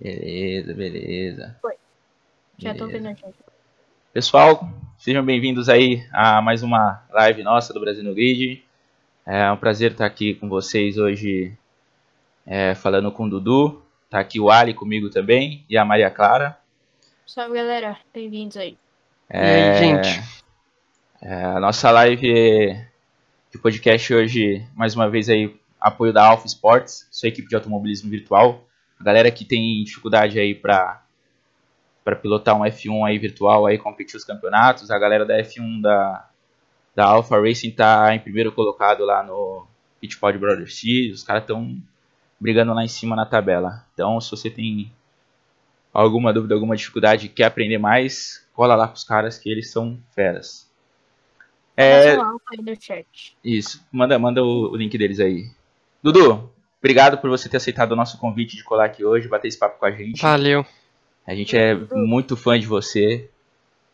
Beleza, beleza. Já tô Beleza. vendo aqui. Pessoal, sejam bem-vindos aí a mais uma live nossa do Brasil no Grid. É um prazer estar aqui com vocês hoje é, falando com o Dudu. Tá aqui o Ali comigo também e a Maria Clara. Salve galera, bem-vindos aí. E aí, gente? É, a nossa live de podcast hoje, mais uma vez aí, apoio da Alpha Sports, sua equipe de automobilismo virtual. A galera que tem dificuldade aí para para pilotar um F1 aí virtual aí competir os campeonatos, a galera da F1 da da Alpha Racing tá em primeiro colocado lá no Pitpod Brothers Series, os caras estão brigando lá em cima na tabela. Então, se você tem alguma dúvida, alguma dificuldade, quer aprender mais, cola lá com os caras que eles são feras. É, isso, manda, manda o, o link deles aí. Dudu, obrigado por você ter aceitado o nosso convite de colar aqui hoje, bater esse papo com a gente. Valeu. A gente é muito fã de você.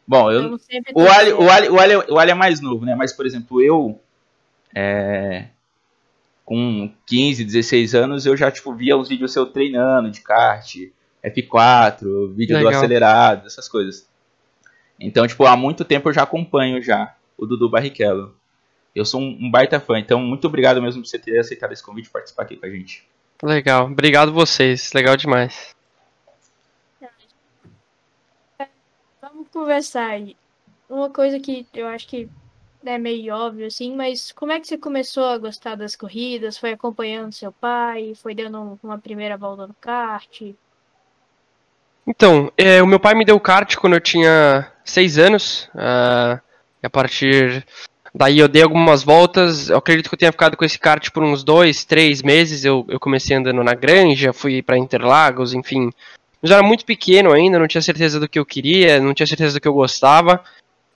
Bom, eu, o Ali, o, Ali, o, Ali, o Ali é mais novo, né? Mas, por exemplo, eu, é, com 15, 16 anos, eu já tipo, via uns vídeos seu treinando de kart, F4, vídeo do Legal. acelerado, essas coisas. Então, tipo, há muito tempo eu já acompanho já o Dudu Barrichello. Eu sou um, um baita fã, então muito obrigado mesmo por você ter aceitado esse convite e participar aqui com a gente. Legal. Obrigado vocês. Legal demais. Vamos conversar aí. Uma coisa que eu acho que é meio óbvio, assim, mas como é que você começou a gostar das corridas? Foi acompanhando seu pai? Foi dando um- uma primeira volta no kart? Então, é, o meu pai me deu kart quando eu tinha seis anos. e a partir daí eu dei algumas voltas. Eu acredito que eu tenha ficado com esse kart por uns dois, três meses. Eu, eu comecei andando na granja, fui para Interlagos, enfim. Mas eu era muito pequeno ainda, não tinha certeza do que eu queria, não tinha certeza do que eu gostava.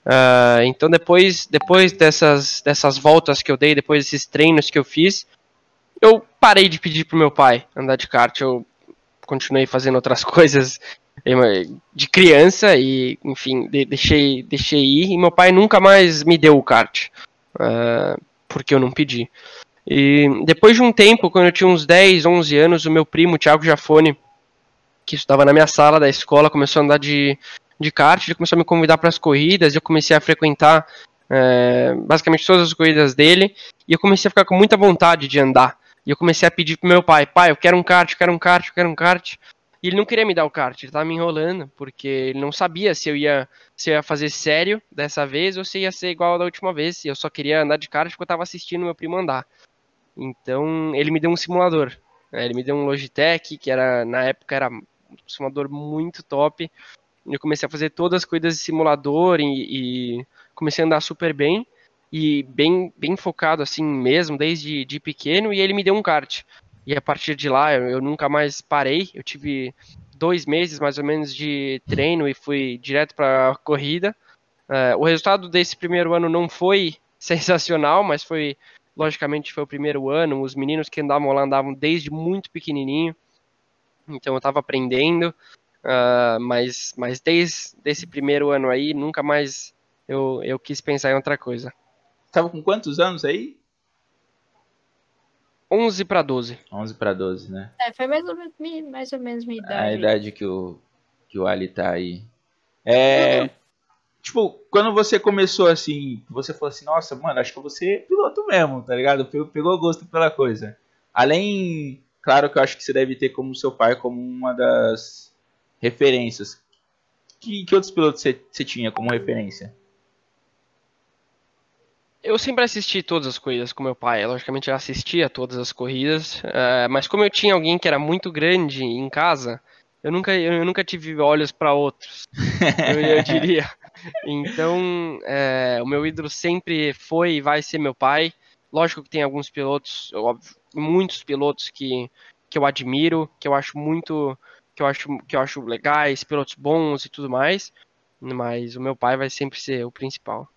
Ah, então depois, depois dessas, dessas voltas que eu dei, depois desses treinos que eu fiz, eu parei de pedir pro meu pai andar de kart. Eu continuei fazendo outras coisas de criança e, enfim, de- deixei, deixei ir. E meu pai nunca mais me deu o kart, ah, porque eu não pedi. E depois de um tempo, quando eu tinha uns 10, 11 anos, o meu primo, Thiago Jafone, que estudava na minha sala da escola, começou a andar de, de kart, ele começou a me convidar para as corridas, eu comecei a frequentar eh, basicamente todas as corridas dele, e eu comecei a ficar com muita vontade de andar. E eu comecei a pedir pro meu pai, pai, eu quero um kart, eu quero um kart, eu quero um kart. E ele não queria me dar o kart, ele tava me enrolando, porque ele não sabia se eu ia, se eu ia fazer sério dessa vez ou se ia ser igual da última vez. E eu só queria andar de kart porque eu tava assistindo meu primo andar. Então ele me deu um simulador. né, Ele me deu um Logitech, que era na época era um simulador muito top. Eu comecei a fazer todas as corridas de simulador e, e comecei a andar super bem e bem, bem focado assim mesmo, desde de pequeno, e ele me deu um kart. E a partir de lá eu, eu nunca mais parei. Eu tive dois meses mais ou menos de treino e fui direto para corrida. Eh, o resultado desse primeiro ano não foi sensacional, mas foi logicamente foi o primeiro ano. Os meninos que andavam lá andavam desde muito pequenininho, então eu estava aprendendo. ah, mas, mas desde esse primeiro ano aí nunca mais eu, eu quis pensar em outra coisa. Tava com quantos anos aí? 11 para 12. 11 para 12, né? É, foi mais ou menos, mais ou menos minha idade. a idade que o, que o Ali tá aí. É. Tipo, quando você começou assim, você falou assim, nossa, mano, acho que vou ser piloto mesmo, tá ligado? Pegou, pegou gosto pela coisa. Além, claro que eu acho que você deve ter como seu pai como uma das referências. Que, que outros pilotos você, você tinha como referência? Eu sempre assisti todas as corridas com meu pai. Logicamente eu assistia todas as corridas, eh, mas como eu tinha alguém que era muito grande em casa, eu nunca, eu nunca tive olhos para outros, eu, eu diria. Então, eh, o meu ídolo sempre foi e vai ser meu pai. Lógico que tem alguns pilotos, óbvio, muitos pilotos que, que eu admiro, que eu acho muito, que eu acho, que eu acho legais, pilotos bons e tudo mais. Mas o meu pai vai sempre ser o principal.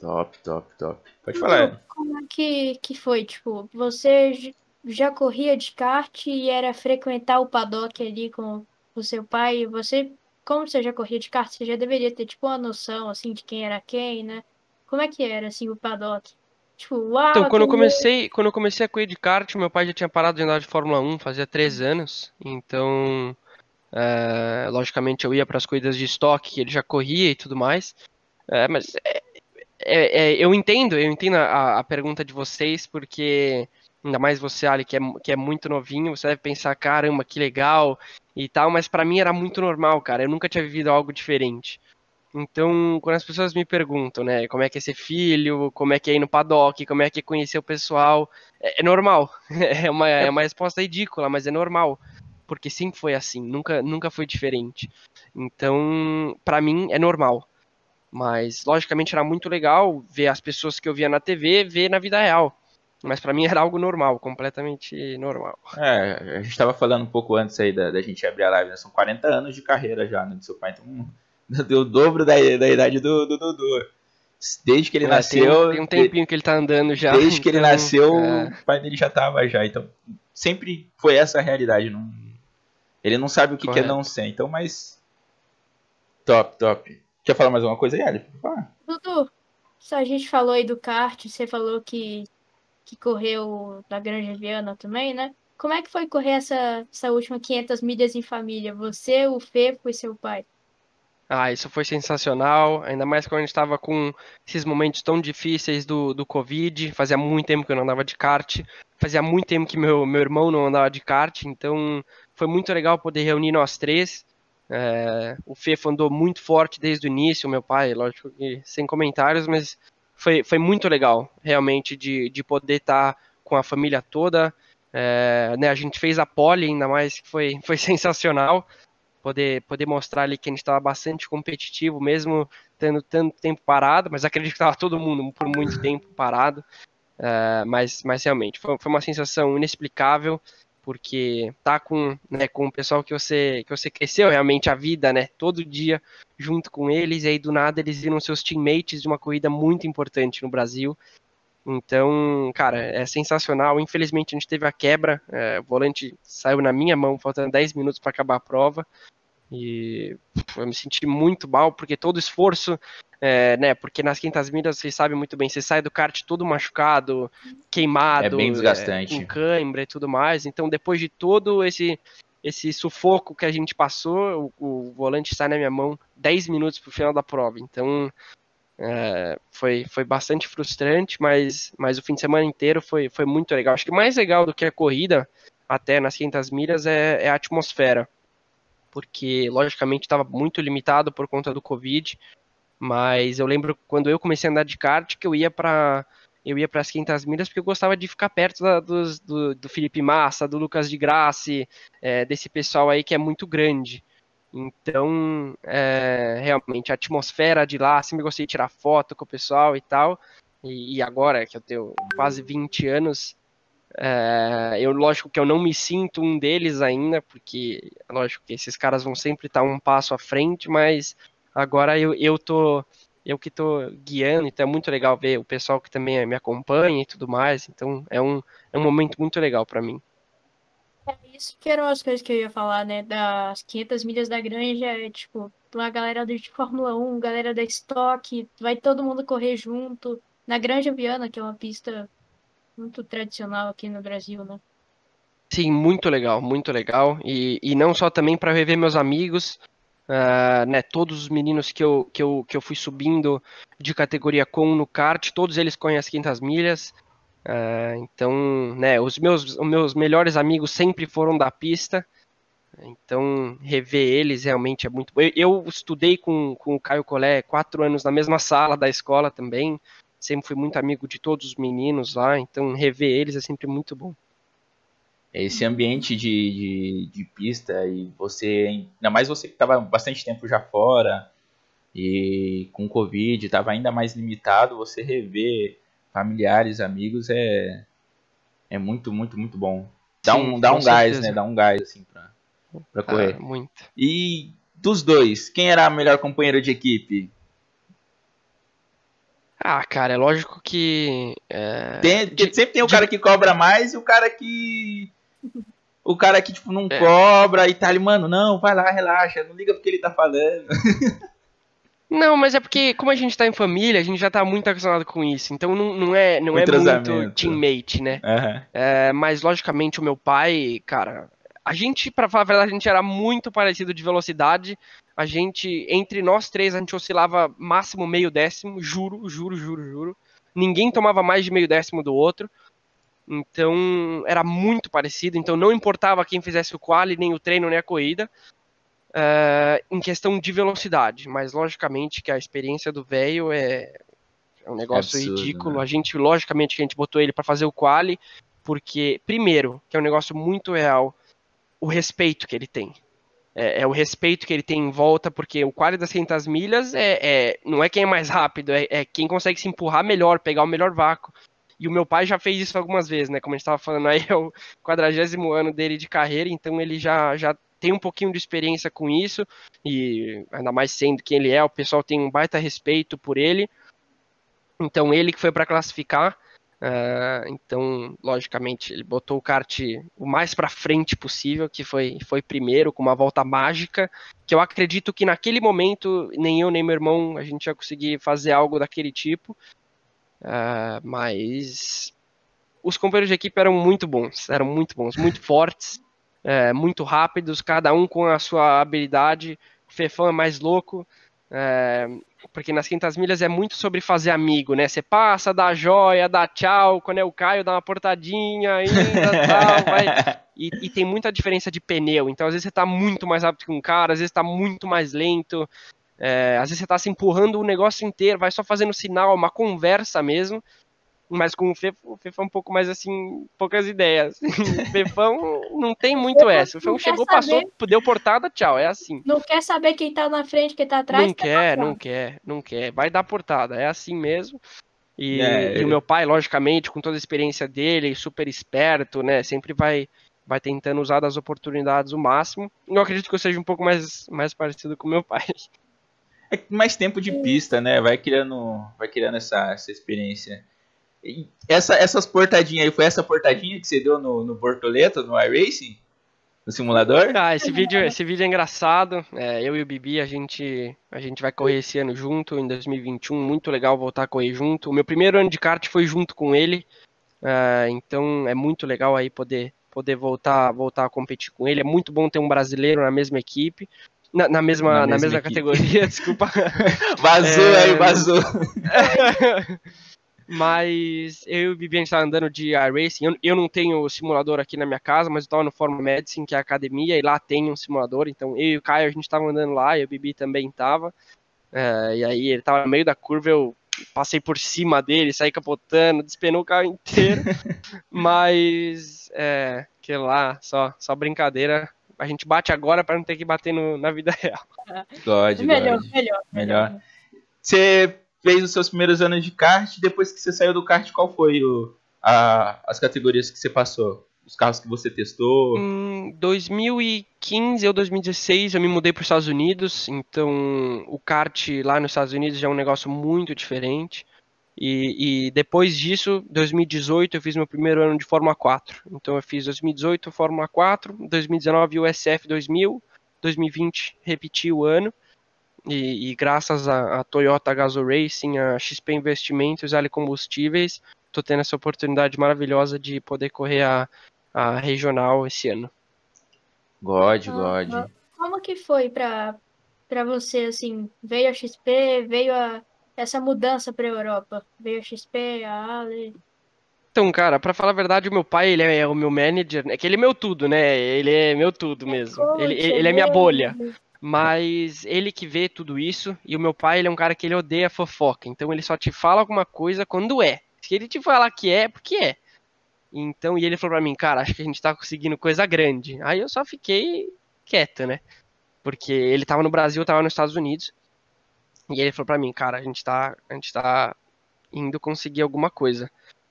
Top, top, top. Pode falar. Como é que, que foi? Tipo, você já corria de kart e era frequentar o paddock ali com o seu pai? Você, como você já corria de kart, você já deveria ter, tipo, uma noção, assim, de quem era quem, né? Como é que era, assim, o paddock? Tipo, uau, Então, quando eu tem- comecei, quando eu comecei a correr de kart, meu pai já tinha parado de andar de Fórmula 1, fazia três anos. Então, É, logicamente eu ia para as corridas de estoque que ele já corria e tudo mais. É, mas é, é, é, eu entendo, eu entendo a, a, pergunta de vocês, porque ainda mais você, Ali, que é, que é muito novinho, você deve pensar, caramba, que legal e tal, mas para mim era muito normal, cara. Eu nunca tinha vivido algo diferente. Então, quando as pessoas me perguntam, né, como é que é ser filho, como é que é ir no paddock, como é que é conhecer o pessoal, é, é normal. É uma, é uma resposta ridícula, mas é normal. Porque sempre foi assim, nunca, nunca foi diferente. Então, para mim, é normal. Mas, logicamente, era muito legal ver as pessoas que eu via na TV, ver na vida real. Mas para mim era algo normal, completamente normal. É, a gente estava falando um pouco antes aí da, da gente abrir a live, né? São 40 anos de carreira já, né, do seu pai. Então, deu o dobro da, da idade do Dudu. Desde que ele é, nasceu. Tem, tem, um tempinho que ele tá andando já. Desde então, que ele então, nasceu, é... o pai dele já tava já. Então, sempre foi essa a realidade. Não, ele não sabe o que, que é não ser. Então, mas. Top, top. Quer falar mais alguma coisa aí, Ali? Dudu, a gente falou aí do kart, você falou que, que correu na Granja Viana também, né? Como é que foi correr essa, essa última 500 milhas em família? Você, o Fefo e seu pai? Ah, isso foi sensacional, ainda mais quando a gente estava com esses momentos tão difíceis do, do Covid. Fazia muito tempo que eu não andava de kart, fazia muito tempo que meu, meu irmão não andava de kart, então foi muito legal poder reunir nós três. É, o Fefo andou muito forte desde o início, meu pai, lógico que sem comentários, mas foi, foi muito legal, realmente, de, de poder estar tá com a família toda. É, né, a gente fez a pole, ainda mais que foi, foi sensacional poder, poder mostrar ali que a gente estava bastante competitivo, mesmo tendo tanto tempo parado, mas acredito que estava todo mundo por muito tempo parado. Uh, mas, mas realmente foi, foi uma sensação inexplicável porque tá com, né, com o pessoal que você que você cresceu realmente a vida, né, todo dia junto com eles e aí do nada eles viram seus teammates de uma corrida muito importante no Brasil. Então, cara, é sensacional. Infelizmente a gente teve a quebra, é, o volante saiu na minha mão, faltando 10 minutos para acabar a prova. E eu me senti muito mal, porque todo esforço, é, né? Porque nas quintas milhas, vocês sabem muito bem, você sai do kart todo machucado, queimado, é bem desgastante. É, com cãibra e tudo mais. Então, depois de todo esse esse sufoco que a gente passou, o, o volante sai na minha mão 10 minutos pro final da prova. Então, é, foi, foi bastante frustrante, mas, mas o fim de semana inteiro foi, foi muito legal. Acho que mais legal do que a corrida, até nas 500 milhas, é, é a atmosfera porque logicamente estava muito limitado por conta do Covid. Mas eu lembro quando eu comecei a andar de kart que eu ia para eu ia para as 500 milhas porque eu gostava de ficar perto da, dos, do, do Felipe Massa, do Lucas de Graça, é, desse pessoal aí que é muito grande. Então, é, realmente, a atmosfera de lá, sempre gostei de tirar foto com o pessoal e tal. E, e agora que eu tenho quase 20 anos, é, eu, lógico que eu não me sinto um deles ainda, porque, lógico que esses caras vão sempre estar um passo à frente, mas agora eu, eu tô. Eu que tô guiando, então é muito legal ver o pessoal que também me acompanha e tudo mais. Então é um, é um momento muito legal para mim. É isso que eram as coisas que eu ia falar, né? Das 500 milhas da granja, é tipo, uma galera de Fórmula 1, galera da Stock, vai todo mundo correr junto. Na Granja Viana, que é uma pista muito tradicional aqui no Brasil, né? Sim, muito legal, muito legal. E, e não só também para rever meus amigos, uh, né? Todos os meninos que eu, que, eu, que eu fui subindo de categoria com no kart, todos eles conhecem as 500 milhas. Uh, então, né? Os meus, os meus melhores amigos sempre foram da pista. Então, rever eles realmente é muito bom. Eu, eu estudei com, com o Caio Collet quatro anos na mesma sala da escola também sempre fui muito amigo de todos os meninos lá, então rever eles é sempre muito bom. Esse ambiente de, de, de pista e você, ainda mais você que estava bastante tempo já fora e com Covid estava ainda mais limitado, você rever familiares, amigos é, é muito, muito, muito bom. Dá Sim, um, dá um gás, né? Dá um gás assim pra, pra correr. Ah, muito. E dos dois, quem era a melhor companheiro de equipe? Ah, cara, é lógico que. É... Tem, sempre tem o de... cara que cobra mais e o cara que. O cara que, tipo, não é. cobra e tá ali, mano, não, vai lá, relaxa, não liga porque ele tá falando. Não, mas é porque, como a gente tá em família, a gente já tá muito acostumado com isso. Então não, não é, não é muito teammate, né? Uhum. É, mas, logicamente, o meu pai, cara, a gente, para falar a verdade, a gente era muito parecido de velocidade. A gente, entre nós três, a gente oscilava máximo meio décimo, juro, juro, juro, juro. Ninguém tomava mais de meio décimo do outro. Então, era muito parecido. Então, não importava quem fizesse o quali, nem o treino, nem a corrida. Uh, em questão de velocidade. Mas, logicamente, que a experiência do velho é, é um negócio Absurdo, ridículo. Né? A gente, logicamente, que a gente botou ele para fazer o quali, porque, primeiro, que é um negócio muito real, o respeito que ele tem. É, é, o respeito que ele tem em volta, porque o quali das 500 milhas é, é, não é quem é mais rápido, é, é, quem consegue se empurrar melhor, pegar o melhor vácuo. E o meu pai já fez isso algumas vezes, né? Como a gente estava falando aí, é o quadragésimo ano dele de carreira, então ele já, já tem um pouquinho de experiência com isso, e ainda mais sendo quem ele é, o pessoal tem um baita respeito por ele. Então ele que foi para classificar, Uh, então, logicamente, ele botou o kart o mais para frente possível, que foi, foi primeiro, com uma volta mágica, que eu acredito que naquele momento, nem eu nem meu irmão, a gente ia conseguir fazer algo daquele tipo. Uh, mas os companheiros de equipe eram muito bons, eram muito bons, muito fortes, uh, muito rápidos, cada um com a sua habilidade. O Fefão é mais louco, é, porque nas 500 milhas é muito sobre fazer amigo, né? Você passa, dá joia, dá tchau, quando é o Caio, dá uma portadinha ainda, tal, vai. E, e, tem muita diferença de pneu, então às vezes você tá muito mais rápido que um cara, às vezes tá muito mais lento, é, às vezes você tá se empurrando o negócio inteiro, vai só fazendo sinal, uma conversa mesmo, mas com o Fefão, o Fefão é um pouco mais assim, poucas ideias. o Fefão não tem muito essa. O Fefão chegou, saber... passou, deu portada, tchau. É assim. Não quer saber quem tá na frente, quem tá atrás. Não tá quer, não quer, não quer. Vai dar portada, é assim mesmo. E, é, e o meu pai, logicamente, com toda a experiência dele, super esperto, né? Sempre vai vai tentando usar das oportunidades o máximo. Eu acredito que eu seja um pouco mais, mais parecido com meu pai. É mais tempo de pista, né? Vai criando, vai criando essa, essa experiência. Essa, essas portadinhas aí, foi essa portadinha que você deu no, no Bortoleto, no iRacing? No simulador? Ah, esse vídeo, esse vídeo é engraçado. É, eu e o Bibi, a gente, a gente vai correr esse ano junto, em 2021. Muito legal voltar a correr junto. O meu primeiro ano de kart foi junto com ele. Uh, então é muito legal aí poder, poder voltar, voltar a competir com ele. É muito bom ter um brasileiro na mesma equipe. Na, na mesma, na, na mesma, mesma categoria, desculpa. vazou é... aí, vazou. Mas eu e o Bibi, a gente tá andando de iRacing. Eu, eu não tenho simulador aqui na minha casa, mas eu tava no Forma Medicine, que é a academia, e lá tem um simulador. Então eu e o Caio, a gente tava andando lá, e o Bibi também tava. É, e aí ele tava no meio da curva, eu passei por cima dele, saí capotando, despenou o carro inteiro. mas, é, que lá, só, só brincadeira. A gente bate agora para não ter que bater no, na vida real. God, melhor, God. melhor, melhor. Você fez os seus primeiros anos de kart, depois que você saiu do kart, qual foi o, a, as categorias que você passou? Os carros que você testou? Em 2015 ou 2016 eu me mudei para os Estados Unidos, então o kart lá nos Estados Unidos já é um negócio muito diferente. E, e, depois disso, 2018, eu fiz meu primeiro ano de Fórmula 4. Então eu fiz 2018 Fórmula 4, 2019 USF 2000, 2020 repeti o ano. E, e graças a, a, Toyota Gazoo Racing, a XP Investimentos, a Combustíveis, estou tendo essa oportunidade maravilhosa de poder correr a, a regional esse ano. God, God. Como que foi para para você assim? Veio a XP, veio a essa mudança para a Europa? Veio a XP, a Ale? Então, cara, para falar a verdade, o meu pai, ele é o meu manager, é que ele é meu tudo, né? Ele é meu tudo mesmo. ele, ele é minha bolha. Mas ele que vê tudo isso, e o meu pai, ele é um cara que ele odeia fofoca. Então ele só te fala alguma coisa quando é. Se ele te falar que é, é porque é. Então, e ele falou pra mim, cara, acho que a gente tá conseguindo coisa grande. Aí eu só fiquei quieto, né? Porque ele tava no Brasil, eu tava nos Estados Unidos. E ele falou pra mim, cara, a gente tá, a gente tá indo conseguir alguma coisa.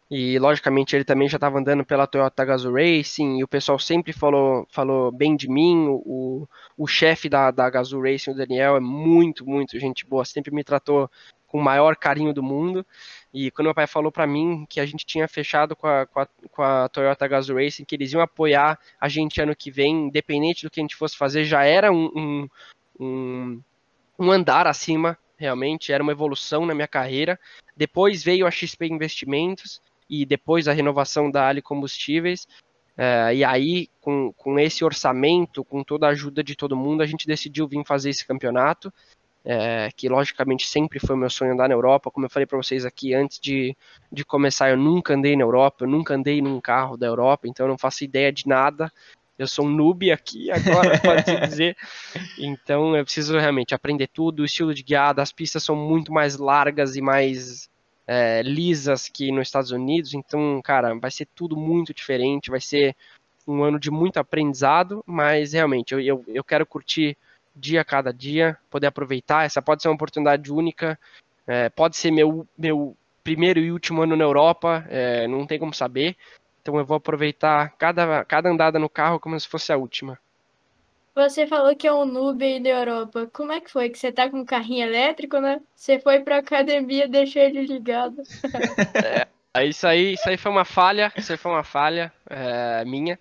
E logicamente ele também já estava andando pela Toyota Gazoo Racing, e o pessoal sempre falou, falou bem de mim. O, o chefe da, da Gazoo Racing, o Daniel, é muito, muito gente boa, sempre me tratou com o maior carinho do mundo. E quando meu pai falou para mim que a gente tinha fechado com a, com a, com a Toyota Gazoo Racing, que eles iam apoiar a gente ano que vem, independente do que a gente fosse fazer, já era um, um, um, um andar acima realmente, era uma evolução na minha carreira. Depois veio a XP Investimentos, e depois a renovação da Ali Combustíveis. É, e aí, com, com esse orçamento, com toda a ajuda de todo mundo, a gente decidiu vir fazer esse campeonato, é, que logicamente sempre foi meu sonho andar na Europa. Como eu falei para vocês aqui antes de, de começar, eu nunca andei na Europa, eu nunca andei num carro da Europa, então eu não faço ideia de nada. Eu sou um noob aqui agora, pode-se dizer. Então eu preciso realmente aprender tudo, o estilo de guiada, as pistas são muito mais largas e mais é, lisas que nos Estados Unidos, então, cara, vai ser tudo muito diferente, vai ser um ano de muito aprendizado, mas realmente eu, eu, eu quero curtir dia a cada dia, poder aproveitar. Essa pode ser uma oportunidade única, é, pode ser meu, meu primeiro e último ano na Europa, é, não tem como saber. Então eu vou aproveitar cada, cada andada no carro como se fosse a última. Você falou que é um noob aí da Europa. Como é que foi? Que você tá com um carrinho elétrico, né? Você foi pra academia e deixou ele ligado. é, isso aí, isso aí foi uma falha, isso aí foi uma falha é, minha.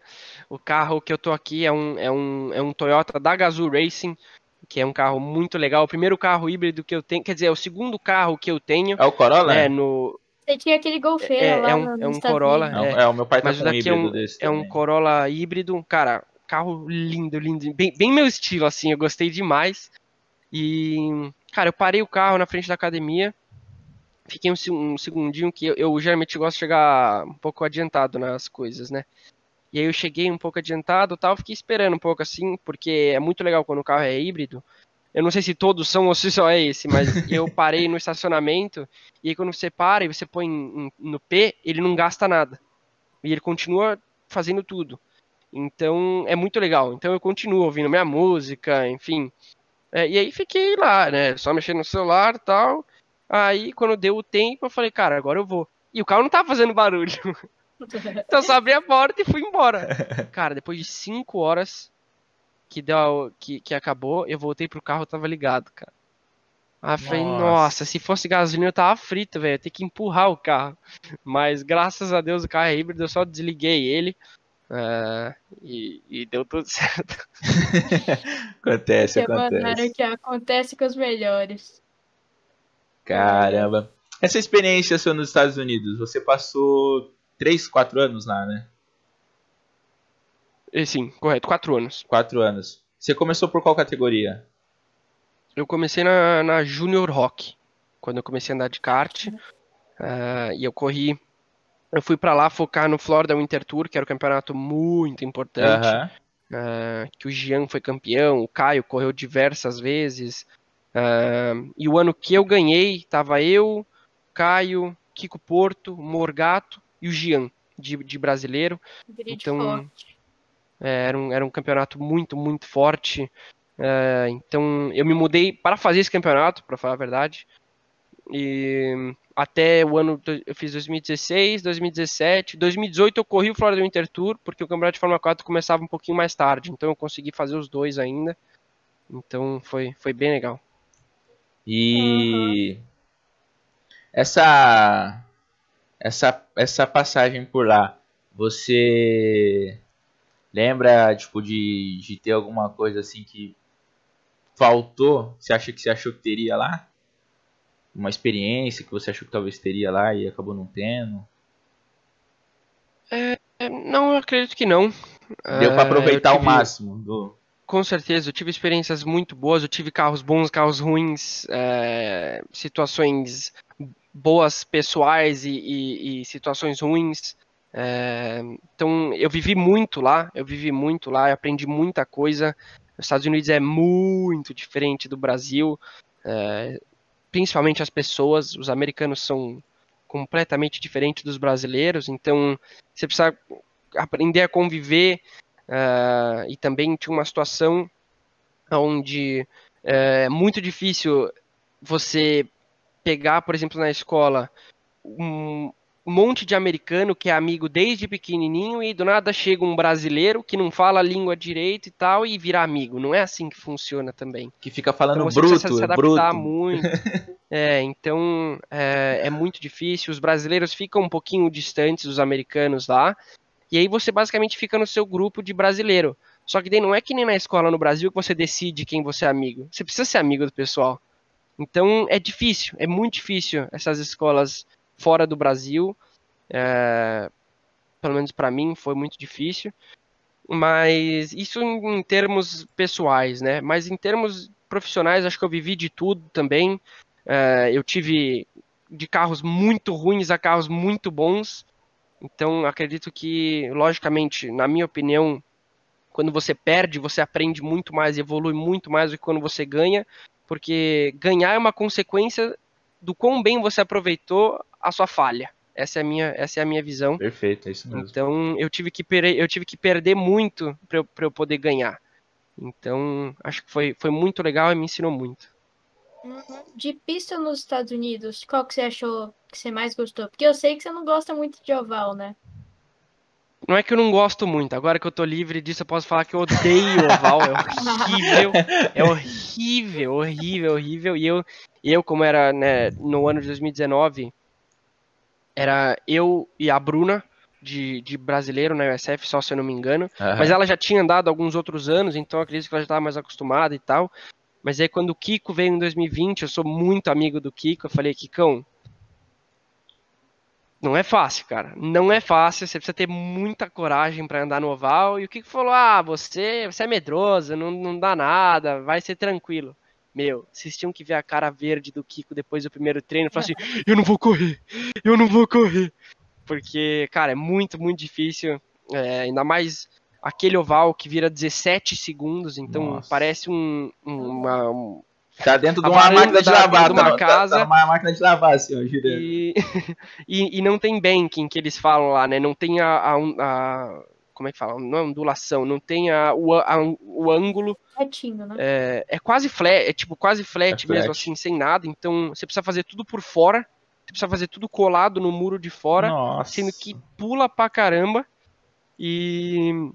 O carro que eu tô aqui é um, é um, é um Toyota da Gazoo Racing, que é um carro muito legal. O primeiro carro híbrido que eu tenho, quer dizer, é o segundo carro que eu tenho. É o Corolla? É, no, você tinha aquele golfeiro é, lá é um, no, é um Corolla. É, é, o meu pai tá mas com um daqui é um, desse é um Corolla híbrido, cara, carro lindo, lindo, bem, bem meu estilo, assim, eu gostei demais. E, cara, eu parei o carro na frente da academia, fiquei um, um segundinho que eu, eu, geralmente gosto de chegar um pouco adiantado nas coisas, né? E aí eu cheguei um pouco adiantado tal, fiquei esperando um pouco assim, porque é muito legal quando o carro é híbrido. Eu não sei se todos são ou se só é esse, mas eu parei no estacionamento e aí quando você para e você põe no P, ele não gasta nada. E ele continua fazendo tudo. Então é muito legal. Então eu continuo ouvindo minha música, enfim. É, e aí fiquei lá, né? Só mexendo no celular e tal. Aí quando deu o tempo, eu falei, cara, agora eu vou. E o carro não tava fazendo barulho. então eu só abri a porta e fui embora. Cara, depois de cinco horas que deu que, que acabou, eu voltei pro carro tava ligado, cara. Aí eu falei, nossa. nossa, se fosse gasolina eu tava frito, velho. Ter que empurrar o carro. Mas graças a Deus o carro é híbrido, eu só desliguei ele. Uh, e, e, deu tudo certo. acontece, acontece. que acontece com os melhores. Caramba. Essa experiência sua nos Estados Unidos, você passou 3, 4 anos lá, né? Sim, correto, 4 anos. 4 anos. Você começou por qual categoria? Eu comecei na, na Junior Rock, quando eu comecei a andar de kart. Uh, e eu corri eu fui para lá focar no Florida Winter Tour, que era um campeonato muito importante. Uh, que o Jean foi campeão, o Caio correu diversas vezes. Uh, e o ano que eu ganhei, tava eu, Caio, Kiko Porto, Morgato e o Jean, de, de brasileiro. então, é, era, um, era um campeonato muito, muito forte. Uh, então, eu me mudei para fazer esse campeonato, para falar a verdade. E até o ano eu fiz 2016, 2017, 2018 eu corri o Florida Winter Tour, porque o Campeonato de Fórmula 4 começava um pouquinho mais tarde, então eu consegui fazer os dois ainda. Então foi, foi bem legal. E uhum. essa essa essa passagem por lá, você lembra tipo de, de ter alguma coisa assim que faltou? Você acha que você achou que teria lá? uma experiência que você achou que talvez teria lá e acabou não tendo? É, não, eu acredito que não. Deu para é, aproveitar tive, o máximo. Do... Com certeza, eu tive experiências muito boas, eu tive carros bons, carros ruins, é, situações boas pessoais e, e, e situações ruins. É, então, eu vivi muito lá, eu vivi muito lá, aprendi muita coisa. Os Estados Unidos é muito diferente do Brasil. É, principalmente as pessoas, os americanos são completamente diferentes dos brasileiros, então você precisa aprender a conviver uh, e também tinha uma situação onde uh, é muito difícil você pegar, por exemplo, na escola um, um monte de americano que é amigo desde pequenininho e do nada chega um brasileiro que não fala a língua direito e tal e vira amigo. Não é assim que funciona também. Que fica falando então, você bruto, precisa se adaptar bruto. muito. é, então é, é muito difícil. Os brasileiros ficam um pouquinho distantes dos americanos lá. E aí você basicamente fica no seu grupo de brasileiro. Só que daí não é que nem na escola no Brasil que você decide quem você é amigo. Você precisa ser amigo do pessoal. Então é difícil, é muito difícil essas escolas fora do Brasil. É, pelo menos para mim foi muito difícil. Mas isso em, em termos pessoais, né? Mas em termos profissionais, acho que eu vivi de tudo também. Uh, eu tive de carros muito ruins a carros muito bons. Então, acredito que, logicamente, na minha opinião, quando você perde, você aprende muito mais, evolui muito mais do que quando você ganha, porque ganhar é uma consequência do quão bem você aproveitou a sua falha. Essa é a minha, essa é a minha visão. Perfeito, é isso mesmo. Então, eu tive que, eu tive que perder muito para eu, eu poder ganhar. Então, acho que foi, foi muito legal e me ensinou muito. Uhum. De pista nos Estados Unidos, qual que você achou que você mais gostou? Porque eu sei que você não gosta muito de oval, né? Não é que eu não gosto muito, agora que eu tô livre disso, eu posso falar que eu odeio oval, é horrível, é horrível, horrível, horrível. E eu, eu como era né, no ano de 2019, era eu e a Bruna, de, de brasileiro na USF, só se eu não me engano. Uhum. Mas ela já tinha andado alguns outros anos, então acredito que ela já estava mais acostumada e tal. Mas aí quando o Kiko veio em 2020, eu sou muito amigo do Kiko, eu falei, Kikão, não é fácil, cara. Não é fácil. Você precisa ter muita coragem para andar no oval. E o Kiko falou: Ah, você, você é medroso, não, não dá nada, vai ser tranquilo. Meu, vocês tinham que ver a cara verde do Kiko depois do primeiro treino. Falou assim: Eu não vou correr, eu não vou correr. Porque, cara, é muito, muito difícil. É, ainda mais aquele oval que vira 17 segundos. Então Nossa. parece um, uma, um, Tá dentro de uma máquina de lavar, de uma tá, casa. Tá, tá uma máquina de lavar, assim, ó, girando. E, e, e, não tem banking que eles falam lá, né? Não tem a, a, a como é que fala? Não é ondulação, não tem a, o, a, o ângulo. Retinho, né? É, é quase flat, é tipo quase flat é mesmo, flat. assim, sem nada. Então você precisa fazer tudo por fora. Você precisa fazer tudo colado no muro de fora. Nossa. Sendo que pula pra caramba. E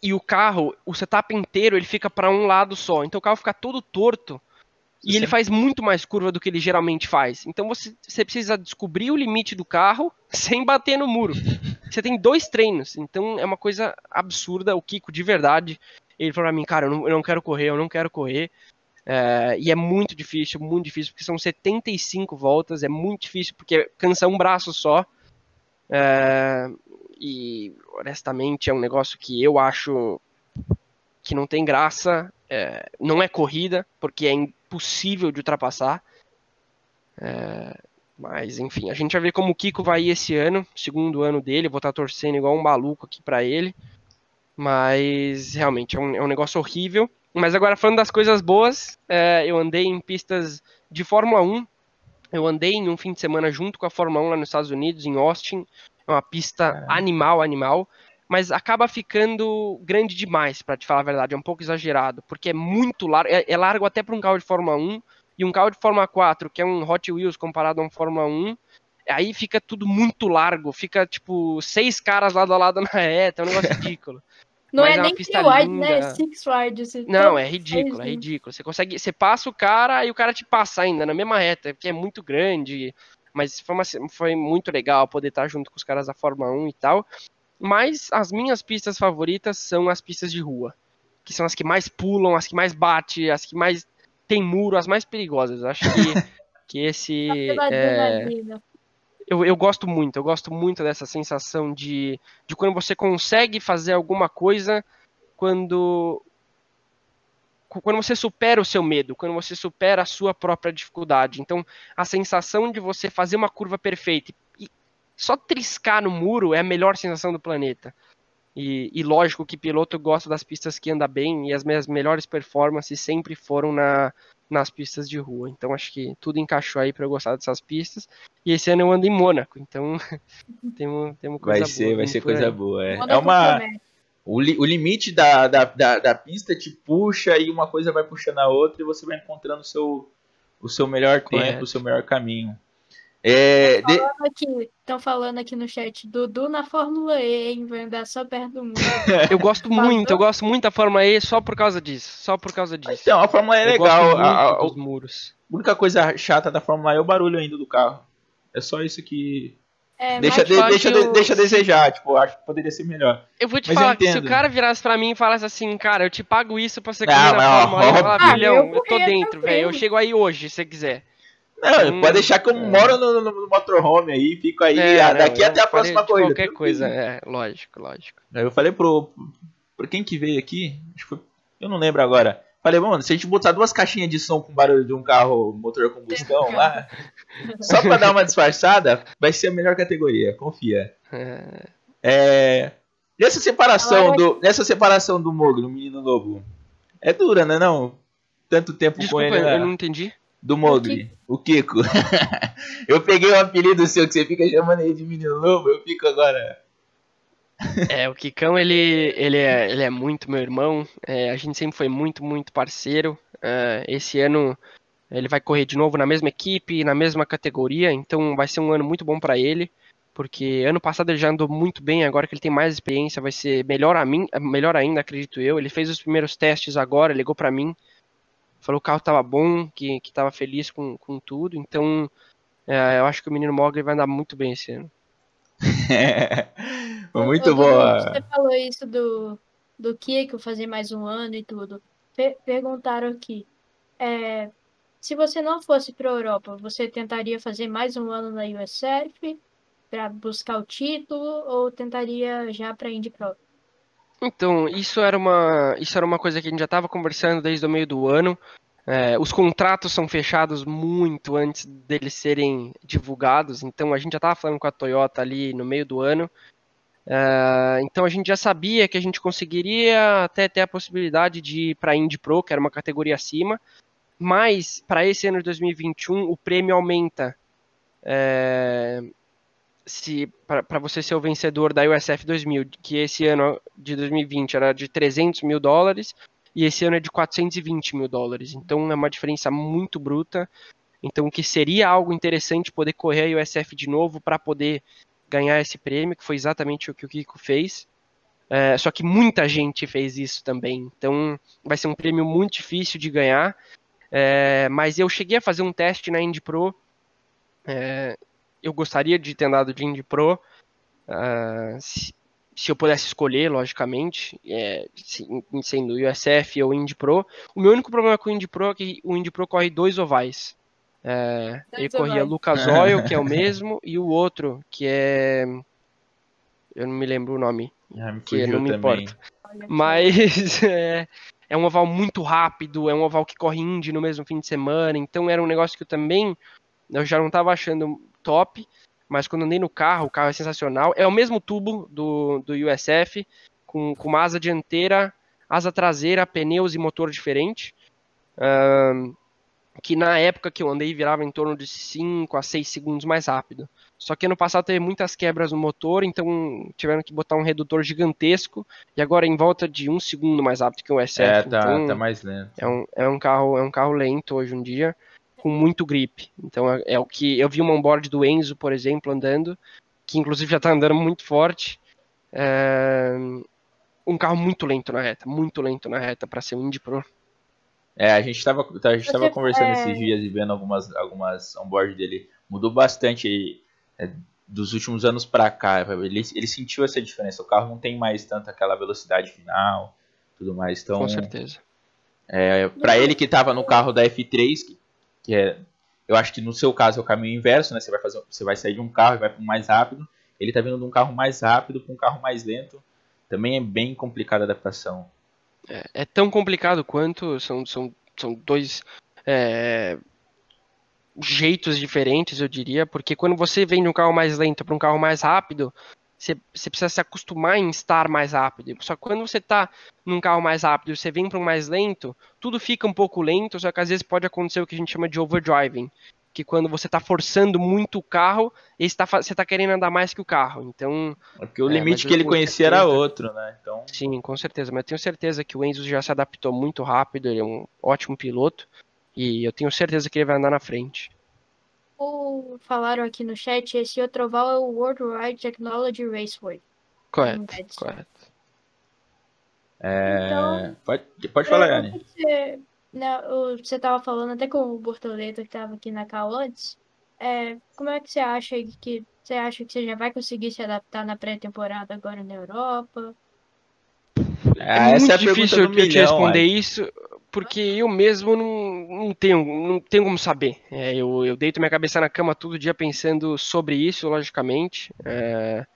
e o carro, o setup inteiro, ele fica para um lado só. Então o carro fica todo torto e ele faz muito mais curva do que ele geralmente faz. Então você, você precisa descobrir o limite do carro sem bater no muro. Você tem dois treinos, então é uma coisa absurda. O Kiko, de verdade, ele falou pra mim, cara, eu não, eu não quero correr, eu não quero correr. É, e é muito difícil, muito difícil, porque são 75 voltas, é muito difícil, porque cansa um braço só. É, e honestamente é um negócio que eu acho que não tem graça. É, não é corrida, porque é impossível de ultrapassar. É, mas enfim, a gente vai ver como o Kiko vai ir esse ano, segundo ano dele. Vou estar torcendo igual um maluco aqui para ele. Mas realmente é um, é um, negócio horrível. Mas agora falando das coisas boas, é, eu andei em pistas de Fórmula 1. Eu andei em um fim de semana junto com a Fórmula 1 lá nos Estados Unidos, em Austin. É uma pista animal, animal. Mas acaba ficando grande demais, para te falar a verdade. É um pouco exagerado, porque é muito largo. É, é largo até para um carro de Fórmula 1. E um carro de Fórmula 4, que é um Hot Wheels comparado a um Fórmula 1, aí fica tudo muito largo. Fica, tipo, seis caras lado a lado na reta. É um negócio ridículo. Não é, é nem pista wide, né? É six wide. Não, é ridículo, é ridículo. Você consegue. Você passa o cara e o cara te passa ainda na mesma reta, porque é muito grande. Mas foi, uma, foi muito legal poder estar junto com os caras da Fórmula 1 e tal. Mas as minhas pistas favoritas são as pistas de rua. Que são as que mais pulam, as que mais bate, as que mais tem muro, as mais perigosas. Acho que, que esse. É, eu, eu gosto muito, eu gosto muito dessa sensação de, de quando você consegue fazer alguma coisa quando quando você supera o seu medo, quando você supera a sua própria dificuldade. Então, a sensação de você fazer uma curva perfeita e só triscar no muro é a melhor sensação do planeta. E, e lógico que piloto gosta das pistas que anda bem e as minhas melhores performances sempre foram na, nas pistas de rua. Então acho que tudo encaixou aí para eu gostar dessas pistas. E esse ano eu ando em Mônaco, então temos, temos coisa vai ser, boa. Vai ser coisa boa, é. é uma o, li, o limite da, da, da, da, pista te puxa e uma coisa vai puxando a outra e você vai encontrando o seu, o seu melhor tempo, o seu melhor caminho. É, Estão falando, aqui, falando aqui no chat, Dudu na Fórmula E, hein? Vai andar só perto do mundo. eu gosto muito, eu gosto muito da Fórmula E só por causa disso. Só por causa disso. Então, a Fórmula E é legal. A, a, os muros. A única coisa chata da Fórmula E é o barulho ainda do carro. É só isso que é, deixa, de, deixa, eu... deixa a desejar, tipo, acho que poderia ser melhor. Eu vou te mas falar que se o cara virasse pra mim e falasse assim, cara, eu te pago isso pra você correr na Fórmula 1, eu falar, filhão, eu, eu tô dentro, velho, eu chego aí hoje, se você quiser. Não, Hum, pode deixar que eu é. moro no, no, no motorhome aí, fico aí É, ah, não, daqui eu até a próxima corrida. Qualquer coisa, é, lógico, lógico. Aí eu falei pro. Pra quem que veio aqui, acho que foi, eu não lembro agora. Falei, mano, se a gente botar duas caixinhas de som com barulho de um carro motor combustão lá, só pra dar uma disfarçada, vai ser a melhor categoria, confia. É, É. Nessa separação do. Nessa separação do Mogli, do menino lobo. É dura, né não? Tanto tempo Desculpa, com ele. né? eu não entendi. Do Mogli. O Kiko. eu peguei o apelido seu que você fica chamando ele de menino lobo, eu fico agora. É, o Kikão, ele, ele, é, ele é muito meu irmão. é, a gente sempre foi muito, muito parceiro. é, esse ano ele vai correr de novo na mesma equipe, na mesma categoria, então vai ser um ano muito bom pra ele. Porque ano passado ele já andou muito bem, agora que ele tem mais experiência, vai ser melhor, a mim, melhor ainda, acredito eu. Ele fez os primeiros testes agora, ligou pra mim, falou que o carro tava bom, que, que tava feliz com, com tudo. Então é, eu acho que o menino Mogli vai andar muito bem esse ano. Muito Dudu, boa. Você falou isso do, do Kiko fazer mais um ano e tudo. Per- perguntaram aqui. é, se você não fosse para a Europa, você tentaria fazer mais um ano na USF para buscar o título ou tentaria já para Indy Pro? Então, isso era uma, isso era uma coisa que a gente já estava conversando desde o meio do ano. É, os contratos são fechados muito antes deles serem divulgados, então a gente já estava falando com a Toyota ali no meio do ano. É, então a gente já sabia que a gente conseguiria até ter a possibilidade de ir para a Indy Pro, que era uma categoria acima, mas para esse ano de 2021 o prêmio aumenta. É, se para você ser o vencedor da USF 2000, que esse ano de 2020 era de 300 mil dólares e esse ano é de 420 mil dólares. Então é uma diferença muito bruta. Então que seria algo interessante poder correr a USF de novo para poder ganhar esse prêmio, que foi exatamente o que o Kiko fez. É, só que muita gente fez isso também. Então vai ser um prêmio muito difícil de ganhar. É, mas eu cheguei a fazer um teste na Indy Pro. É, eu gostaria de ter andado de Indy Pro. ah, se, se eu pudesse escolher, logicamente, é, se- sendo USF ou Indy Pro. O meu único problema com o Indy Pro é que o Indy Pro corre dois ovais. É, ele corria. Lucas Oil, que é o mesmo, e o outro, que é. Eu não me lembro o nome. Ah, me Que não me também. importa. Mas é, é um oval muito rápido, é um oval que corre Indy no mesmo fim de semana, então era um negócio que eu também eu já não estava achando top, mas quando andei no carro, o carro é sensacional. É o mesmo tubo do, do USF, com, com uma asa dianteira, asa traseira, pneus e motor diferente. Ahn, que na época que eu andei virava em torno de 5 a 6 segundos mais rápido. Só que ano passado teve muitas quebras no motor, então tiveram que botar um redutor gigantesco e agora em volta de um segundo mais rápido que o S7. É, tá, então, tá mais lento. é um, é um carro é um carro lento hoje em dia, com muito grip. Então é, é o que eu vi um onboard do Enzo, por exemplo, andando, que inclusive já tá andando muito forte. É, um carro muito lento na reta, muito lento na reta para ser um Indy Pro. É, a gente tava, a gente tava Você- conversando é- esses dias e vendo algumas, algumas onboard dele. Mudou bastante é, dos últimos anos pra cá. Ele, ele sentiu essa diferença. O carro não tem mais tanto aquela velocidade final, tudo mais. Então, Com certeza. é, para ele que tava no carro da F3, que, que é, eu acho que no seu caso é o caminho inverso, né? Você vai fazer, você vai sair de um carro e vai para um mais rápido. Ele tá vindo de um carro mais rápido para um carro mais lento. Também é bem complicada a adaptação. É tão complicado quanto são, são, são dois é, jeitos diferentes, eu diria, porque quando você vem de um carro mais lento para um carro mais rápido, você, você precisa se acostumar em estar mais rápido. Só que quando você está num carro mais rápido e você vem para um mais lento, tudo fica um pouco lento, só que às vezes pode acontecer o que a gente chama de overdriving, que quando você está forçando muito o carro, tá, você está querendo andar mais que o carro. Então, Porque o É, limite que ele conhecia era certeza. outro, né? Então, Sim, com certeza. Mas eu tenho certeza que o Enzo já se adaptou muito rápido, ele é um ótimo piloto. E eu tenho certeza que ele vai andar na frente. O, falaram aqui no chat, esse outro oval é o Worldwide Technology Raceway. Correto, correto. é, Então- pode, pode falar, É, Anne. Você, né, você tava falando até com o Bortoleto que tava aqui na cal antes. É, como é que você acha que você acha que você já vai conseguir se adaptar na pré-temporada agora na Europa? Ah, é essa muito é a pergunta difícil eu te milhão, responder Anne. isso, porque eu mesmo não, não tenho, não tenho como saber. É, eu, eu deito minha cabeça na cama todo dia pensando sobre isso, logicamente. É,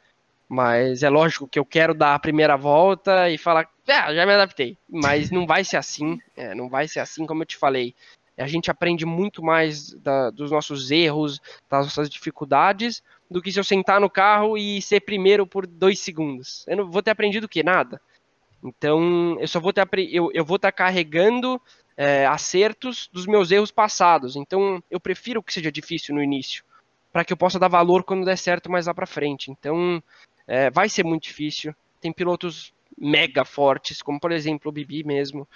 mas é lógico que eu quero dar a primeira volta e falar, ah, já me adaptei. Mas não vai ser assim. É, não vai ser assim, como eu te falei. A gente aprende muito mais da, dos nossos erros, das nossas dificuldades, do que se eu sentar no carro e ser primeiro por dois segundos. Eu não vou ter aprendido o quê? Nada. Então, eu só vou ter eu, eu vou estar carregando é, acertos dos meus erros passados. Então, eu prefiro que seja difícil no início, para que eu possa dar valor quando der certo mais lá para frente. Então, é, vai ser muito difícil. Tem pilotos mega fortes, como por exemplo o Bibi mesmo,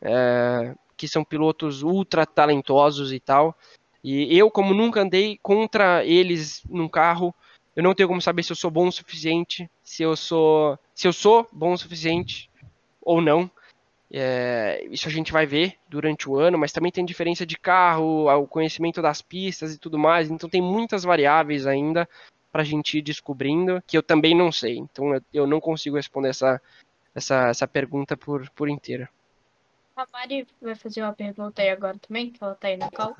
é, que são pilotos ultra talentosos e tal. E eu, como nunca andei contra eles num carro, eu não tenho como saber se eu sou bom o suficiente, se eu sou, se eu sou bom o suficiente ou não. É, isso a gente vai ver durante o ano, mas também tem diferença de carro, o conhecimento das pistas e tudo mais. Então tem muitas variáveis ainda para a gente ir descobrindo que eu também não sei. Então eu não consigo responder essa, essa, essa pergunta por, por inteira. A Mari vai fazer uma pergunta aí agora também, que ela tá aí no call.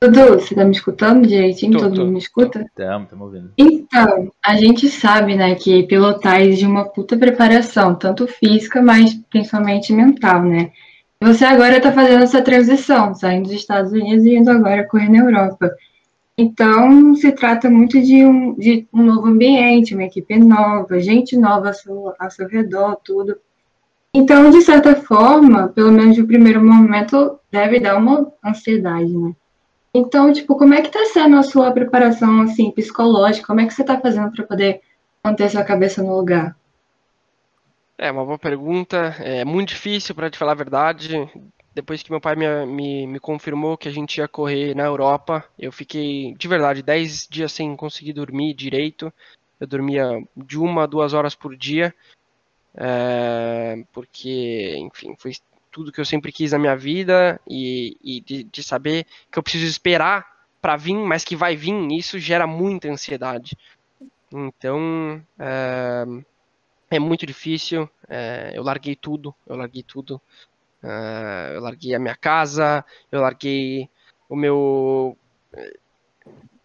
Dudu, você tá me escutando direitinho? Tô, Todo tô, mundo me escuta? Estamos, estamos ouvindo. Então, a gente sabe, né, que pilotar exige uma puta preparação, tanto física, mas principalmente mental, né? Você agora tá fazendo essa transição, saindo dos Estados Unidos e indo agora correr na Europa. Então, se trata muito de um, de um novo ambiente, uma equipe nova, gente nova ao seu, ao seu redor, tudo. Então, de certa forma, pelo menos no primeiro momento, deve dar uma ansiedade, né? Então, tipo, como é que tá sendo a sua preparação, assim, psicológica? Como é que você tá fazendo para poder manter sua cabeça no lugar? É uma boa pergunta. É muito difícil, para te falar a verdade. Depois que meu pai me, me, me, confirmou que a gente ia correr na Europa, eu fiquei, de verdade, 10 dias sem conseguir dormir direito. Eu dormia de uma a duas horas por dia. É, porque, enfim, foi tudo que eu sempre quis na minha vida e, e de, de, saber que eu preciso esperar para vir, mas que vai vir, isso gera muita ansiedade. Então é, é muito difícil. É, eu larguei tudo, eu larguei tudo. É, eu larguei a minha casa, eu larguei o meu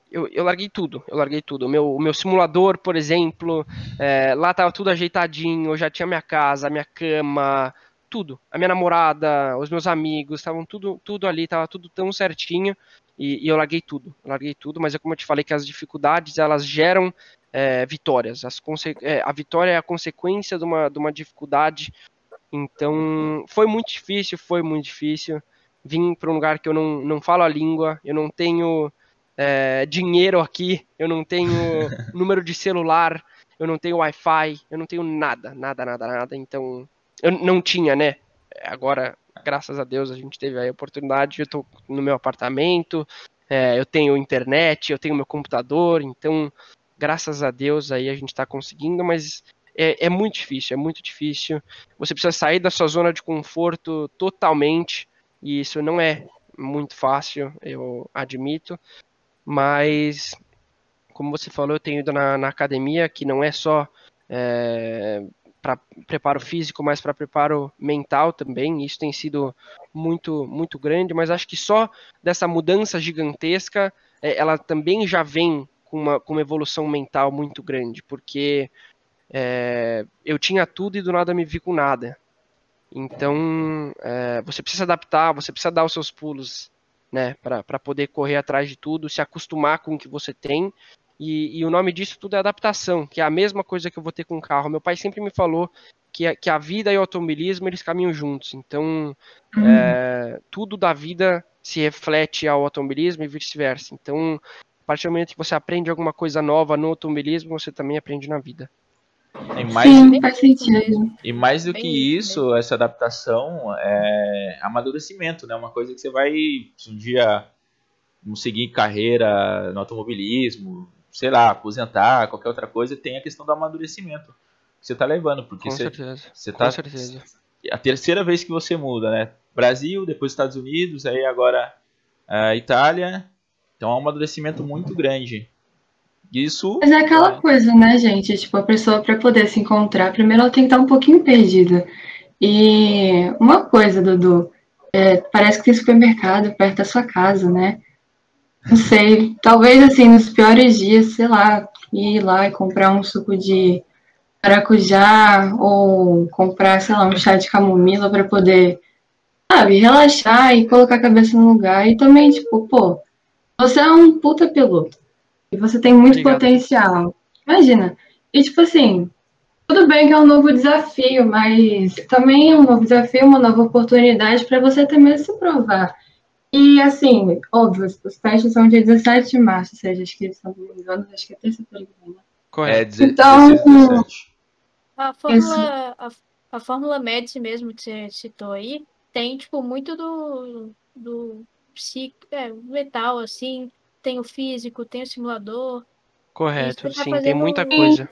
eu, eu, larguei tudo, eu larguei tudo. O meu, o meu simulador, por exemplo, é, lá tava tudo ajeitadinho, eu já tinha minha casa, minha cama, tudo. A minha namorada, os meus amigos, estavam tudo, tudo ali, tava tudo tão certinho. E, e eu larguei tudo, larguei tudo, mas é como eu te falei que as dificuldades elas geram é, vitórias. As é, a vitória é a consequência de uma, de uma dificuldade. Então foi muito difícil, foi muito difícil. Vim para um lugar que eu não, não falo a língua, eu não tenho é, dinheiro aqui, eu não tenho número de celular, eu não tenho Wi-Fi, eu não tenho nada, nada, nada, nada. Então eu não tinha, né? Agora, graças a Deus, a gente teve a oportunidade. Eu tô no meu apartamento, é, eu tenho internet, eu tenho meu computador, então, graças a Deus, aí a gente está conseguindo, mas é, é, muito difícil, é muito difícil. Você precisa sair da sua zona de conforto totalmente, e isso não é muito fácil, eu admito, mas, como você falou, eu tenho ido na, na academia, que não é só. É, para preparo físico, mas para preparo mental também. Isso tem sido muito, muito grande, mas acho que só dessa mudança gigantesca, é, ela também já vem com uma, com uma evolução mental muito grande, porque é, eu tinha tudo e do nada me vi com nada. Então, é, você precisa adaptar, você precisa dar os seus pulos, né, para poder correr atrás de tudo, se acostumar com o que você tem e, e, o nome disso tudo é adaptação, que é a mesma coisa que eu vou ter com o carro. Meu pai sempre me falou que a, que a vida e o automobilismo eles caminham juntos. Então, uhum. é, tudo da vida se reflete ao automobilismo e vice-versa. Então, a partir do momento que você aprende alguma coisa nova no automobilismo, você também aprende na vida. E mais, Sim, faz sentido. E mais do que isso, essa adaptação é amadurecimento, né? Uma coisa que você vai, se um dia não seguir carreira no automobilismo, sei lá, aposentar, qualquer outra coisa, tem a questão do amadurecimento que você está levando, porque Com você, certeza. você tá Com certeza. a terceira vez que você muda, né? Brasil, depois Estados Unidos, aí agora a Itália. Então é um amadurecimento muito grande. Isso. Mas é aquela é... coisa, né, gente? Tipo, a pessoa para poder se encontrar, primeiro ela tem que estar um pouquinho perdida. E uma coisa, Dudu, é, parece que tem supermercado perto da sua casa, né? Não sei, talvez assim, nos piores dias, sei lá, ir lá e comprar um suco de maracujá ou comprar, sei lá, um chá de camomila para poder, sabe, relaxar e colocar a cabeça no lugar. E também, tipo, pô, você é um puta piloto e você tem muito Obrigado. potencial. Imagina. E, tipo assim, tudo bem que é um novo desafio, mas também é um novo desafio, uma nova oportunidade para você também se provar. E, assim, óbvio, os testes são dia 17 de março, ou seja, acho que, me engano, acho que é terça-feira que vem, né? É, Correto. 16, Então- 17. A Fórmula, a, a Fórmula Medici mesmo que você citou aí, tem, tipo, muito do, do psico, é, metal, assim, tem o físico, tem o simulador. Correto, tá sim, tem muita um- coisa.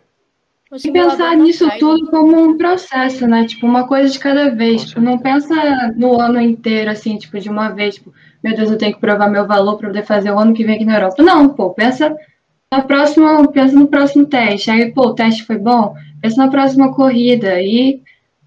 E pensar nisso sai. tudo como um processo, né? Tipo, uma coisa de cada vez. Tipo, não pensa no ano inteiro, assim, tipo, de uma vez, tipo, meu Deus, eu tenho que provar meu valor para poder fazer o ano que vem aqui na Europa. Não, pô, pensa na próxima, pensa no próximo teste. Aí, pô, o teste foi bom, pensa na próxima corrida. E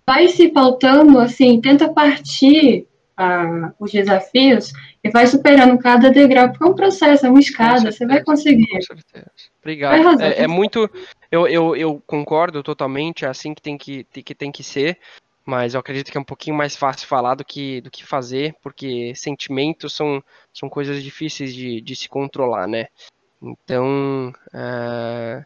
vai se pautando, assim, tenta partir ah, os desafios e vai superando cada degrau, porque é um processo, é uma escada, você vai conseguir. Com certeza. Obrigado. arrasar. É, é muito. Eu, eu, eu concordo totalmente, é assim que tem que, tem que tem que ser. Mas eu acredito que é um pouquinho mais fácil falar do que, do que fazer, porque sentimentos são, são coisas difíceis de, de se controlar, né? Então, ah,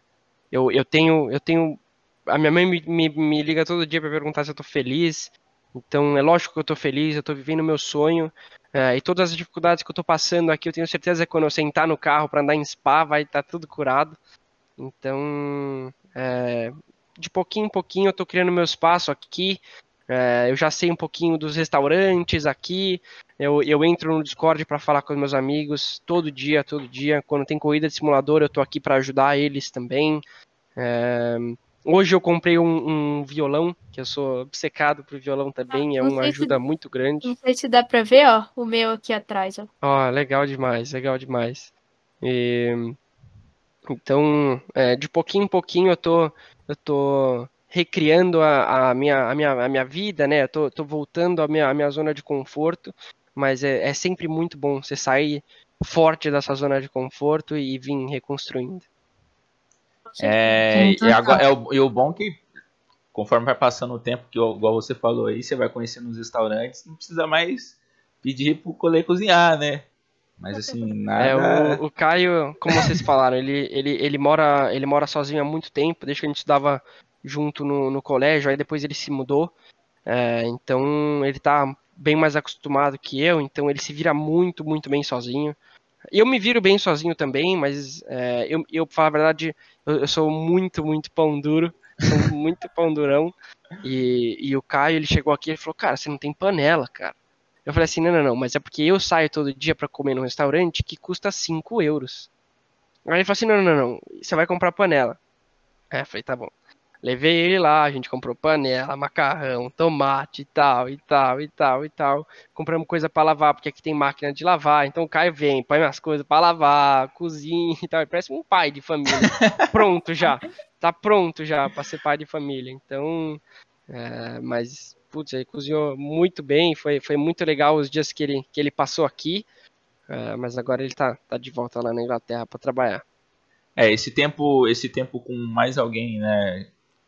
eu, eu tenho, eu tenho. A minha mãe me, me, me liga todo dia para perguntar se eu tô feliz. Então, é lógico que eu tô feliz, eu tô vivendo o meu sonho. ah, e todas as dificuldades que eu tô passando aqui, eu tenho certeza que quando eu sentar no carro para andar em spa, vai estar tudo curado. Então, é, de pouquinho em pouquinho eu tô criando meu espaço aqui. É, eu já sei um pouquinho dos restaurantes aqui. Eu, eu entro no Discord para falar com os meus amigos todo dia, todo dia. Quando tem corrida de simulador, eu tô aqui para ajudar eles também. É, hoje eu comprei um, um violão, que eu sou obcecado por violão também. É não uma sei se- ajuda muito grande. Não sei se dá pra ver, ó, o meu aqui atrás, ó. Ó, legal demais, legal demais. E, então, é, de pouquinho em pouquinho eu tô, eu tô recriando a, a minha, a, minha, a minha vida, né? Eu tô, tô voltando à minha, à minha zona de conforto, mas é, é sempre muito bom você sair forte dessa zona de conforto e vir reconstruindo. É, e, agora, é o, e o bom que, conforme vai passando o tempo, que igual você falou aí, você vai conhecendo os restaurantes, não precisa mais pedir pro colê cozinhar, né? Mas assim, É, nada. o, o Caio, como vocês falaram, ele, ele, ele, mora, ele mora sozinho há muito tempo, desde que a gente estudava junto no, no colégio, aí depois ele se mudou. É, então ele tá bem mais acostumado que eu, então ele se vira muito, muito bem sozinho. Eu me viro bem sozinho também, mas é, eu, eu, pra falar a verdade, eu, eu sou muito, muito pão duro, sou muito pão durão. E, e o Caio, ele chegou aqui e falou, cara, você não tem panela, cara. Eu falei assim, não, não, não, mas é porque eu saio todo dia pra comer num restaurante que custa 5 euros. Aí ele falou assim, não, não, não, não, você vai comprar panela. É, eu falei, tá bom. Levei ele lá, a gente comprou panela, macarrão, tomate e tal, e tal, e tal, e tal. Compramos coisa pra lavar, porque aqui tem máquina de lavar. Então o Caio vem, põe as coisas pra lavar, cozinha e tal. Ele parece um pai de família. pronto já. Tá pronto já pra ser pai de família. Então, é, mas, putz, ele cozinhou muito bem. Foi, foi muito legal os dias que ele, que ele passou aqui. É, mas agora ele tá, tá de volta lá na Inglaterra pra trabalhar. É, esse tempo, esse tempo com mais alguém, né?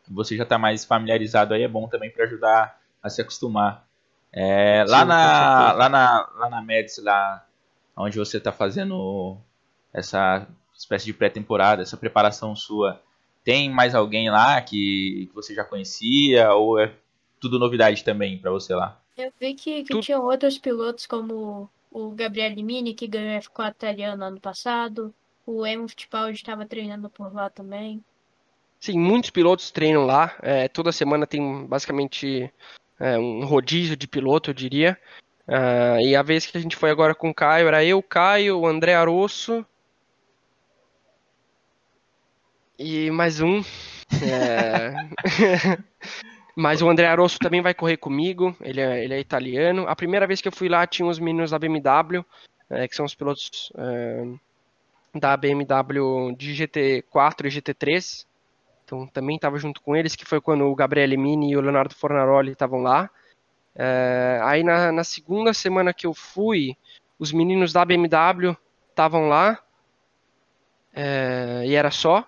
Você já tá mais familiarizado aí, é bom também para ajudar a se acostumar. É, lá, Sim, com na, lá na lá na Médici, lá onde você tá fazendo essa espécie de pré-temporada, essa preparação sua, tem mais alguém lá que, que você já conhecia ou é tudo novidade também para você lá? Eu vi que, que Tu- tinham outros pilotos como o Gabriel Mini, que ganhou F4 italiano ano passado. O Emo Fittipaldi estava treinando por lá também. Sim, muitos pilotos treinam lá. é, toda semana tem basicamente é, um rodízio de piloto, eu diria. Ah, e a vez que a gente foi agora com o Caio, era eu, Caio, o André Arosso e mais um. É, Mas o André Arosso também vai correr comigo, ele é, ele é italiano. A primeira vez que eu fui lá tinha os meninos da BMW, é, que são os pilotos é, da BMW de GT4 e GT3. Então também estava junto com eles, que foi quando o Gabriele Mini e o Leonardo Fornaroli estavam lá. É, aí na, na segunda semana que eu fui, os meninos da BMW estavam lá, é, e era só.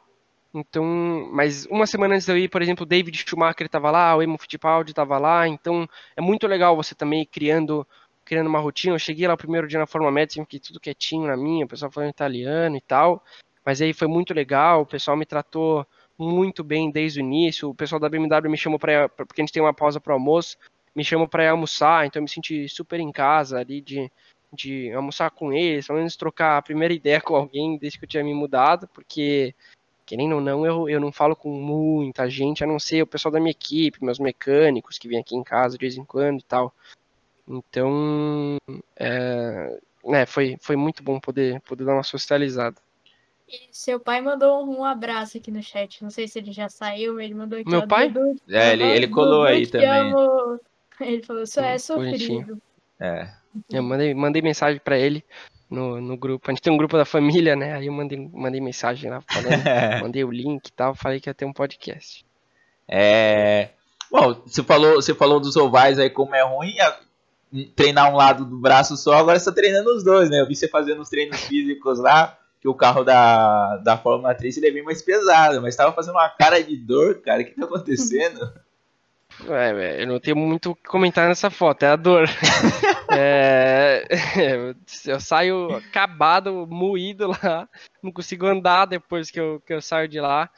Então, mas uma semana antes de eu ir, por exemplo, o David Schumacher estava lá, o Emo Fittipaldi estava lá, então é muito legal você também criando, criando uma rotina. Eu cheguei lá o primeiro dia na Forma Médica, fiquei tudo quietinho na minha, o pessoal falando italiano e tal, mas aí foi muito legal, o pessoal me tratou muito bem desde o início, o pessoal da BMW me chamou para porque a gente tem uma pausa para almoço, me chamou para almoçar, então eu me senti super em casa ali de de almoçar com eles, pelo menos trocar a primeira ideia com alguém desde que eu tinha me mudado, porque, querendo ou não, eu, eu não falo com muita gente, a não ser o pessoal da minha equipe, meus mecânicos que vêm aqui em casa de vez em quando e tal. Então, é, né, foi, foi muito bom poder, poder dar uma socializada. E seu pai mandou um abraço aqui no chat. Não sei se ele já saiu, ele mandou aqui. Meu ó, pai? Dudu, É, ele, ele colou Dudu, aí também. amo. Ele falou, só é sofrido. É. Eu mandei, mandei mensagem para ele no, no grupo. A gente tem um grupo da família, né? Aí eu mandei, mandei mensagem lá falando, mandei o link e tal, falei que ia ter um podcast. É. Bom, você falou, você falou dos ovais aí como é ruim a- treinar um lado do braço só, agora você tá treinando os dois, né? Eu vi você fazendo os treinos físicos lá, que o carro da, da Fórmula 3 ele é bem mais pesado, mas tava fazendo uma cara de dor, cara. O que tá acontecendo? É, velho, eu não tenho muito o que comentar nessa foto, é a dor. É, eu saio acabado, moído lá, não consigo andar depois que eu, que eu saio de lá.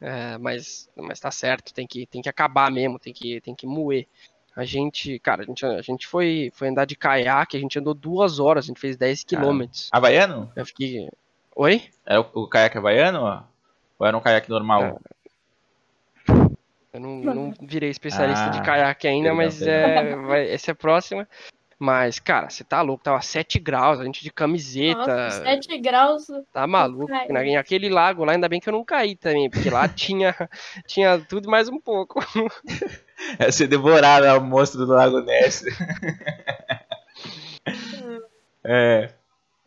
É, mas, mas tá certo, tem que, tem que acabar mesmo, tem que, tem que moer. A gente, cara, a gente, a gente foi, foi andar de caiaque, a gente andou duas horas, a gente fez 10 quilômetros. Havaiano? Eu fiquei. Oi? Era o, o caiaque havaiano? ó? Ou era um caiaque normal? Eu não, não virei especialista Ah, de caiaque ainda, mas é, vai, essa é a próxima. Mas, cara, você tá louco, tava 7 graus, a gente de camiseta. Nossa, 7 graus. Tá maluco. Cai. Na- Naquele lago lá, ainda bem que eu não caí também, porque lá tinha, tinha tudo e mais um pouco. É ser devorado ao monstro do Lago Ness. é.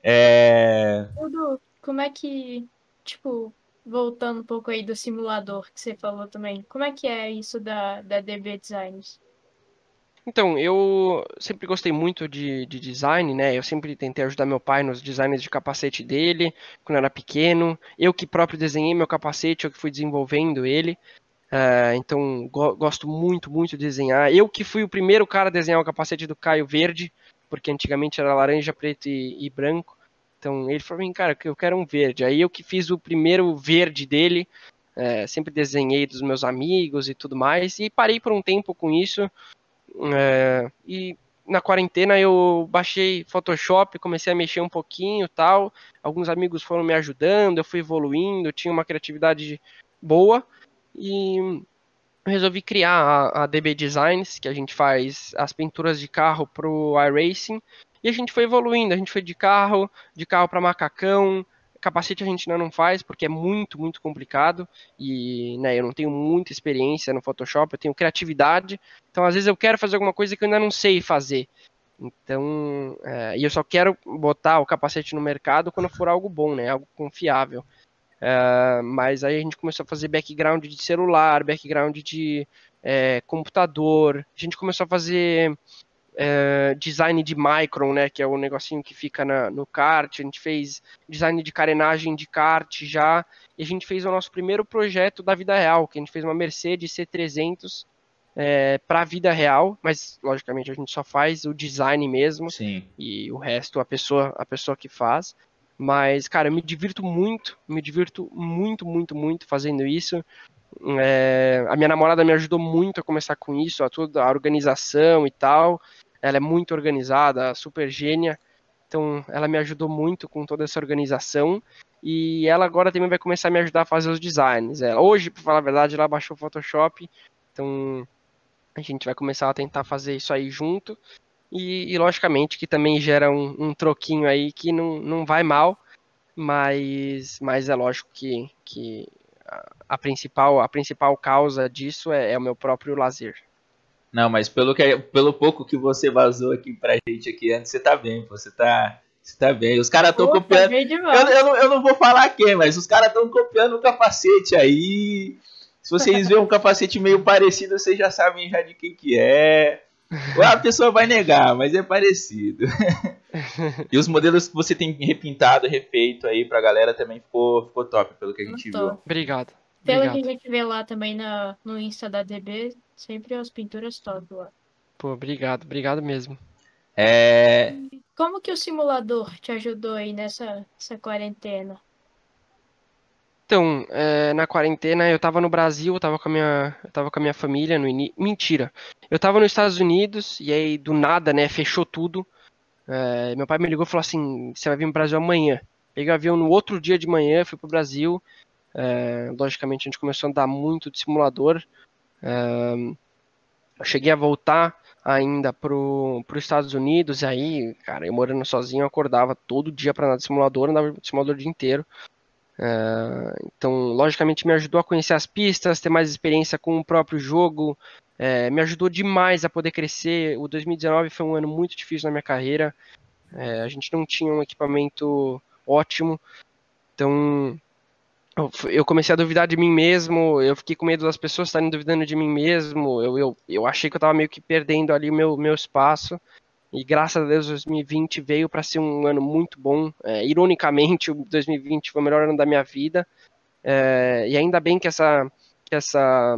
É. Tudo, como é que, tipo, voltando um pouco aí do simulador que você falou também, como é que é isso da, da DB Designs? Então, eu sempre gostei muito de, de design, né? Eu sempre tentei ajudar meu pai nos designs de capacete dele, quando eu era pequeno. Eu que próprio desenhei meu capacete, eu que fui desenvolvendo ele. Ah, então, go- gosto muito, muito de desenhar. Eu que fui o primeiro cara a desenhar o capacete do Caio verde, porque antigamente era laranja, preto e, e branco. Então, ele falou cara, eu quero um verde. Aí eu que fiz o primeiro verde dele, eh, sempre desenhei dos meus amigos e tudo mais. E parei por um tempo com isso. É, e na quarentena eu baixei Photoshop, comecei a mexer um pouquinho tal. Alguns amigos foram me ajudando, eu fui evoluindo, tinha uma criatividade boa e resolvi criar a, a DB Designs, que a gente faz as pinturas de carro pro iRacing. E a gente foi evoluindo, a gente foi de carro, de carro para macacão. Capacete a gente ainda não faz porque é muito, muito complicado e né, eu não tenho muita experiência no Photoshop, eu tenho criatividade, então, às vezes, eu quero fazer alguma coisa que eu ainda não sei fazer. Então, é, e eu só quero botar o capacete no mercado quando for algo bom, né? Algo confiável. É, mas aí a gente começou a fazer background de celular, background de é, computador. A gente começou a fazer é, design de micron, né? Que é o negocinho que fica na- no kart. A gente fez design de carenagem de kart já. E a gente fez o nosso primeiro projeto da vida real, que a gente fez uma Mercedes C300 para a vida real, mas logicamente a gente só faz o design mesmo Sim. e o resto a pessoa a pessoa que faz. Mas cara, eu me divirto muito, me divirto muito, muito, muito fazendo isso. É, a minha namorada me ajudou muito a começar com isso, a toda a organização e tal. Ela é muito organizada, super gênia. Então, ela me ajudou muito com toda essa organização. E ela agora também vai começar a me ajudar a fazer os designs. Ela, hoje, para falar a verdade, ela baixou o Photoshop. Então, a gente vai começar a tentar fazer isso aí junto. E, e, logicamente que também gera um, um troquinho aí que não, não vai mal. Mas, mas é lógico que, que a, principal, a principal causa disso é, é o meu próprio lazer. Não, mas pelo, que, pelo pouco que você vazou aqui pra gente aqui antes, você tá bem, pô, você tá, você tá bem. Os caras estão Pô, copiando. bem Eu, eu, não, eu não vou falar quem, mas os caras estão copiando o capacete aí. Se vocês verem um capacete meio parecido, vocês já sabem já de quem que é. A pessoa vai negar, mas é parecido. e os modelos que você tem repintado, refeito aí pra galera também ficou, ficou top, pelo que a gente viu. Obrigado. Pelo Obrigado. que a gente vê lá também na, no Insta da DB, sempre as pinturas top lá. Pô, obrigado, obrigado mesmo. É, Como que o simulador te ajudou aí nessa, nessa quarentena? Então, é, na quarentena eu tava no Brasil, eu tava com a minha, eu tava com a minha família no início. Mentira. Eu tava nos Estados Unidos e aí do nada, né, fechou tudo. É, meu pai me ligou e falou assim: você vai vir pro Brasil amanhã. Peguei o avião no outro dia de manhã, fui pro Brasil. É, logicamente a gente começou a andar muito de simulador. Eu cheguei a voltar ainda pro, pro Estados Unidos, e aí, cara, eu morando sozinho, eu acordava todo dia pra andar de simulador, andava de simulador o dia inteiro. É, então, logicamente, me ajudou a conhecer as pistas, ter mais experiência com o próprio jogo, é, me ajudou demais a poder crescer. O 2019 foi um ano muito difícil na minha carreira, é, a gente não tinha um equipamento ótimo, então eu comecei a duvidar de mim mesmo, eu fiquei com medo das pessoas estarem duvidando de mim mesmo, eu, eu, eu achei que eu estava meio que perdendo ali o meu, meu espaço. E graças a Deus 2020 veio para ser um ano muito bom. É, ironicamente, o 2020 foi o melhor ano da minha vida. É, e ainda bem que essa, que essa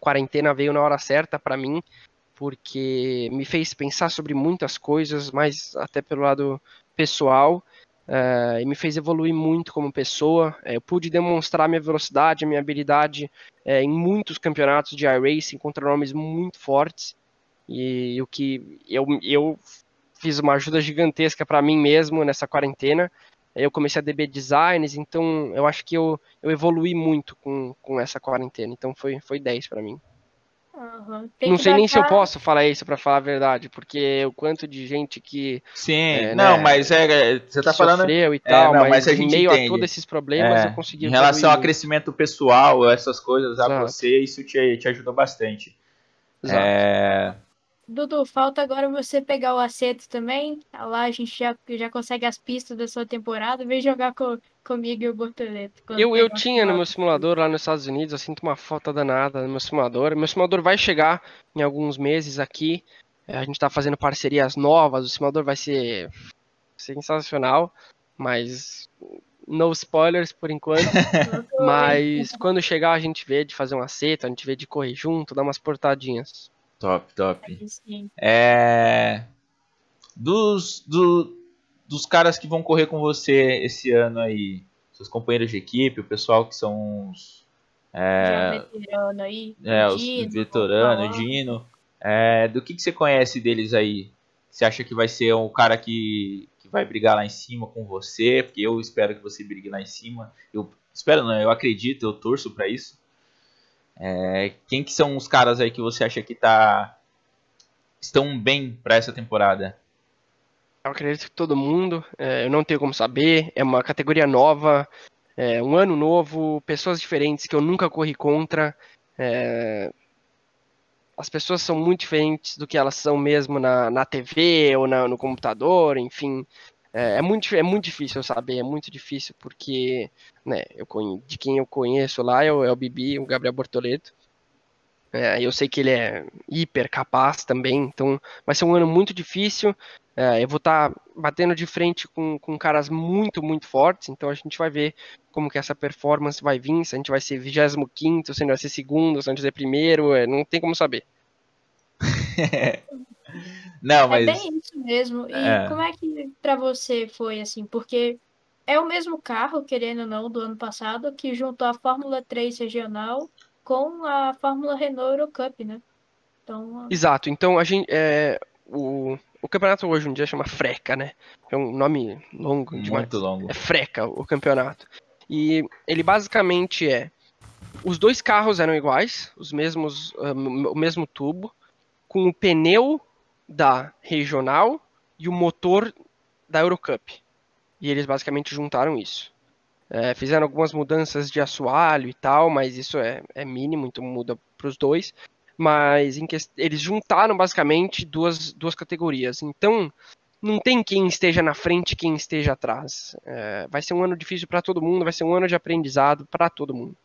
quarentena veio na hora certa para mim, porque me fez pensar sobre muitas coisas, mas até pelo lado pessoal. é, e me fez evoluir muito como pessoa. É, eu pude demonstrar minha velocidade, minha habilidade é, em muitos campeonatos de iRacing contra nomes muito fortes. E o que eu, eu fiz uma ajuda gigantesca para mim mesmo nessa quarentena. Eu comecei a DB Designs, então eu acho que eu, eu evoluí muito com, com essa quarentena. Então foi, foi 10 para mim. Tem Não sei nem se eu posso falar isso para falar a verdade, porque o quanto de gente que, sim, É, não, né, mas é, você tá falando sofreu e É, tal, não, mas, mas a em gente meio entende. a todos esses problemas É, eu consegui em relação evoluir a muito. crescimento pessoal, essas coisas a Exato. você, isso te, te ajudou bastante. Exato. É, Dudu, falta agora você pegar o acerto também. Lá a gente já, já consegue as pistas da sua temporada. Vem jogar com, comigo e o Bortoleto. Eu, eu tinha no meu simulador lá nos Estados Unidos, eu sinto uma falta danada no meu simulador. Meu simulador vai chegar em alguns meses aqui. É, A gente tá fazendo parcerias novas, o simulador vai ser sensacional, mas no spoilers por enquanto. Mas quando chegar a gente vê de fazer um acerto, a gente vê de correr junto, dar umas portadinhas. Top, top. É, dos, do- dos caras que vão correr com você esse ano aí, seus companheiros de equipe, o pessoal que são os, é, veterano aí. é, os Dino, veteranos. Dino, é, do que, que você conhece deles aí? Você acha que vai ser um cara que, que vai brigar lá em cima com você? Porque eu espero que você brigue lá em cima. Eu espero não, eu acredito, eu torço pra isso. É, quem que são os caras aí que você acha que tá estão bem pra essa temporada? Eu acredito que todo mundo, é, eu não tenho como saber, é uma categoria nova, é um ano novo, pessoas diferentes que eu nunca corri contra. é, as pessoas são muito diferentes do que elas são mesmo na, na TV ou na- no computador, enfim. É, é muito, é muito difícil saber, é muito difícil porque né, eu de quem eu conheço lá é o, é o Bibi, o Gabriel Bortoleto. É, eu sei que ele é hiper capaz também, então vai ser um ano muito difícil. É, eu vou estar batendo de frente com, com caras muito, muito fortes, então a gente vai ver como que essa performance vai vir, se a gente vai ser 25, se a gente vai ser segundo, se a gente vai ser primeiro, é, não tem como saber. Não, É mas bem isso mesmo. E É. como é que pra você foi assim? Porque é o mesmo carro, querendo ou não, do ano passado, que juntou a Fórmula 3 regional com a Fórmula Renault Eurocup, né? Então, Exato, então a gente. É, o, o campeonato hoje em dia chama Freca, né? É um nome longo demais. muito longo. É Freca o campeonato. E ele basicamente é. Os dois carros eram iguais, os mesmos, ah, o mesmo tubo, com o pneu da regional e o motor da Eurocup. E eles basicamente juntaram isso. É, fizeram algumas mudanças de assoalho e tal, mas isso é, é mínimo, então muda para os dois. Mas quest- eles juntaram basicamente duas, duas categorias. Então não tem quem esteja na frente quem esteja atrás. É, vai ser um ano difícil para todo mundo, vai ser um ano de aprendizado para todo mundo.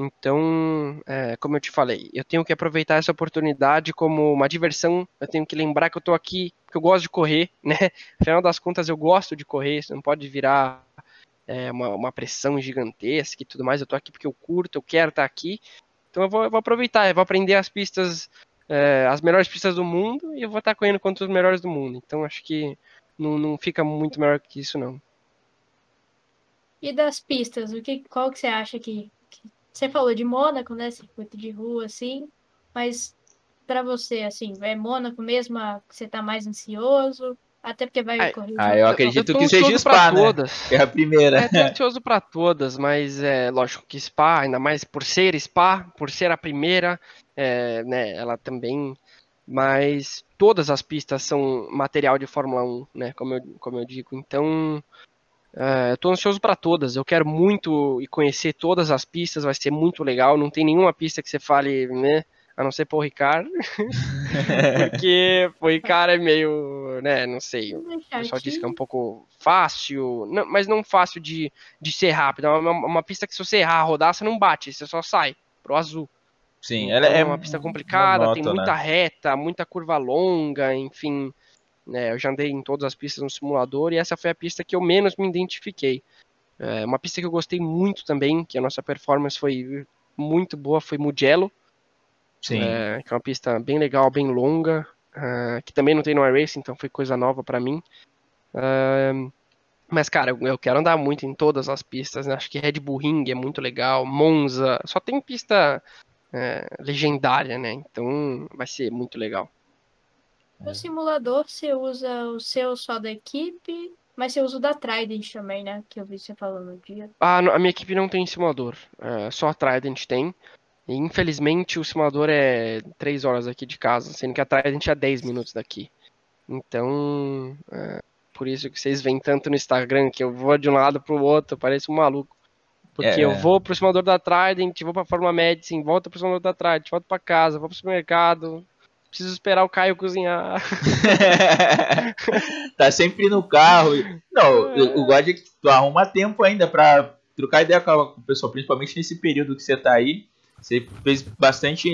Então, é, como eu te falei, eu tenho que aproveitar essa oportunidade como uma diversão. Eu tenho que lembrar que eu tô aqui, que eu gosto de correr, né? Afinal das contas, eu gosto de correr. Isso não pode virar é, uma, uma, pressão gigantesca e tudo mais. Eu tô aqui porque eu curto, eu quero estar aqui. Então eu vou, eu vou aproveitar, eu vou aprender as pistas, é, as melhores pistas do mundo e eu vou estar correndo contra os melhores do mundo. Então acho que não, não fica muito melhor que isso, não. E das pistas, o que, qual que você acha que... Você falou de Mônaco, né? Circuito de rua, assim, mas para você, assim, é Mônaco mesmo que você tá mais ansioso? Até porque vai ah, correr. Ah, eu acredito eu que seja Spa, né? Todas. É a primeira. É, tô ansioso para todas, mas é lógico que Spa, ainda mais por ser Spa, por ser a primeira, é, né, ela também mas todas as pistas são material de Fórmula 1, né, como eu, como eu digo. Então, uh, eu tô ansioso para todas. Eu quero muito conhecer todas as pistas, vai ser muito legal. Não tem nenhuma pista que você fale, né, a não ser por Ricardo. Porque o Ricardo é meio, né, não sei. O pessoal disse que é um pouco fácil, não, mas não fácil de, de ser rápido. É uma, uma pista que se você errar a rodar, você não bate, você só sai pro azul. Sim, então, ela é uma pista complicada, moto, tem muita né? reta, muita curva longa, enfim. Né, eu já andei em todas as pistas no simulador e essa foi a pista que eu menos me identifiquei. É, uma pista que eu gostei muito também, que a nossa performance foi muito boa, foi Mugello. Sim. É, que é uma pista bem legal, bem longa, uh, que também não tem no iRacing, então foi coisa nova para mim. Uh, mas, cara, eu quero andar muito em todas as pistas, né? Acho que Red Bull Ring é muito legal, Monza, só tem pista é, legendária, né? Então vai ser muito legal. No simulador você usa o seu só da equipe, mas você usa o da Trident também, né? Que eu vi você falando no dia. Ah, a minha equipe não tem simulador. É, só a Trident tem. E, infelizmente o simulador é 3 horas aqui de casa, sendo que a Trident é 10 minutos daqui. Então, é, por isso que vocês veem tanto no Instagram que eu vou de um lado pro outro, pareço um maluco. Porque é. eu vou pro simulador da Trident, vou pra Fórmula Medicine, volto pro simulador da Trident, volto pra casa, vou pro supermercado. Preciso esperar o Caio cozinhar. tá sempre no carro. Não, é. o God é que tu arruma tempo ainda pra trocar ideia com o pessoal, principalmente nesse período que você tá aí. Você fez bastante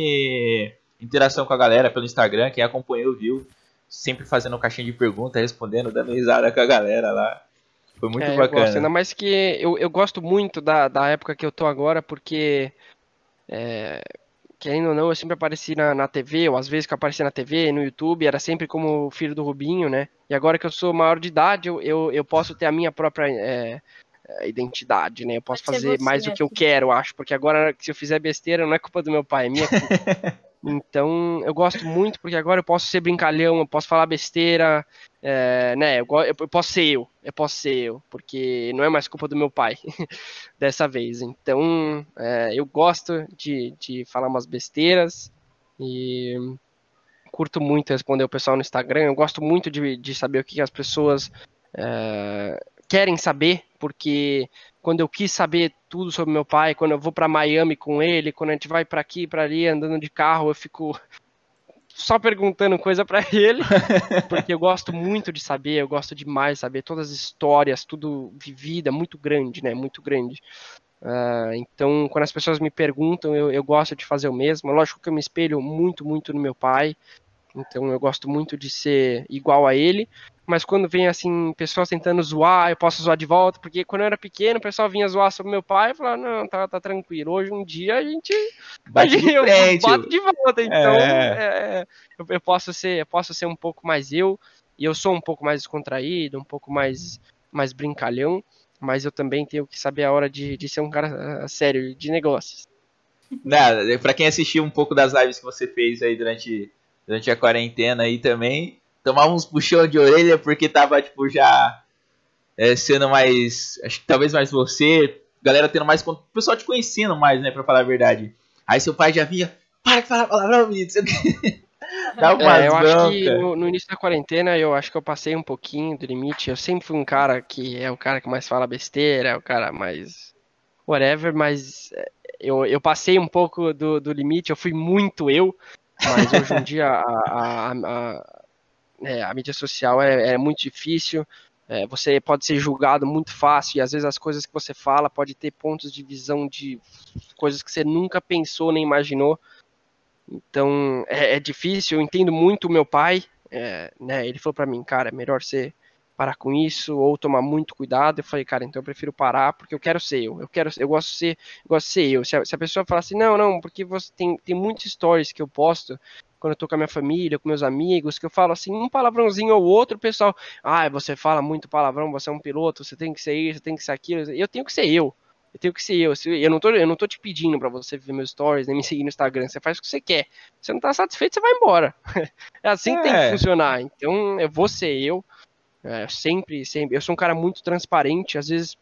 interação com a galera pelo Instagram, quem acompanhou viu. Sempre fazendo caixinha de pergunta, respondendo, dando risada com a galera lá. Foi muito é, bacana. Gosto, ainda mais que eu, eu gosto muito da, da época que eu tô agora, porque. É, querendo ou não, eu sempre apareci na, na TV, ou às vezes que eu apareci na TV, no YouTube, era sempre como filho do Rubinho, né? E agora que eu sou maior de idade, eu, eu, eu posso ter a minha própria é, é identidade, né? Eu posso fazer mais o que eu quero, acho, porque agora se eu fizer besteira não é culpa do meu pai, é minha culpa. Então, eu gosto muito porque agora eu posso ser brincalhão, eu posso falar besteira, é, né? Eu, eu, posso ser eu, eu posso ser eu, porque não é mais culpa do meu pai dessa vez. Então, é, eu gosto de, de falar umas besteiras e curto muito responder o pessoal no Instagram. Eu gosto muito de, de saber o que as pessoas é, querem saber, porque quando eu quis saber tudo sobre meu pai, quando eu vou para Miami com ele, quando a gente vai para aqui, para ali, andando de carro, eu fico só perguntando coisa para ele, porque eu gosto muito de saber, eu gosto demais de saber todas as histórias, tudo vivida, muito grande, né? Muito grande. Uh, então, quando as pessoas me perguntam, eu, eu gosto de fazer o mesmo. Lógico que eu me espelho muito, muito no meu pai. Então, eu gosto muito de ser igual a ele mas quando vem assim, pessoas tentando zoar, eu posso zoar de volta, porque quando eu era pequeno, o pessoal vinha zoar sobre meu pai e falava, não, tá, tá tranquilo. Hoje um dia a gente. Bate de eu frente. bato de volta. Então, é. É, eu, eu, posso ser, eu posso ser um pouco mais eu, e eu sou um pouco mais descontraído, um pouco mais, mais brincalhão, mas eu também tenho que saber a hora de, de ser um cara uh, sério, de negócios. Não, pra quem assistiu um pouco das lives que você fez aí durante, durante a quarentena aí também tomava uns puxão de orelha porque tava, tipo, já é, sendo mais. Acho que talvez mais você, galera tendo mais. O pessoal te conhecendo mais, né, pra falar a verdade. Aí seu pai já vinha, para de falar palavrão, menino, Dá uma é, eu acho que no, no, início da quarentena eu acho que eu passei um pouquinho do limite. Eu sempre fui um cara que é o cara que mais fala besteira, é o cara mais. whatever, mas é, eu, eu passei um pouco do, do limite, eu fui muito eu. Mas hoje em dia a, a, a, é, a mídia social é, é muito difícil. é, você pode ser julgado muito fácil e às vezes as coisas que você fala pode ter pontos de visão de coisas que você nunca pensou nem imaginou. Então é, é difícil. Eu entendo muito o meu pai. É, né, ele falou para mim, cara, é melhor você parar com isso ou tomar muito cuidado. Eu falei, cara, então eu prefiro parar porque eu quero ser eu. Eu quero, eu gosto de ser, gosto de ser eu. Se a, se a pessoa falar assim, não, não, porque você tem, tem muitos stories que eu posto quando eu tô com a minha família, com meus amigos, que eu falo assim, um palavrãozinho ou outro, o pessoal, ah, você fala muito palavrão, você é um piloto, você tem que ser isso, você tem que ser aquilo. Eu tenho que ser eu. Eu tenho que ser eu. Eu não tô, eu não tô te pedindo para você ver meus stories, nem me seguir no Instagram. Você faz o que você quer. Se você não tá satisfeito, você vai embora. É assim que tem que é. funcionar. Então, eu vou ser eu. É, sempre, sempre. Eu sou um cara muito transparente, às vezes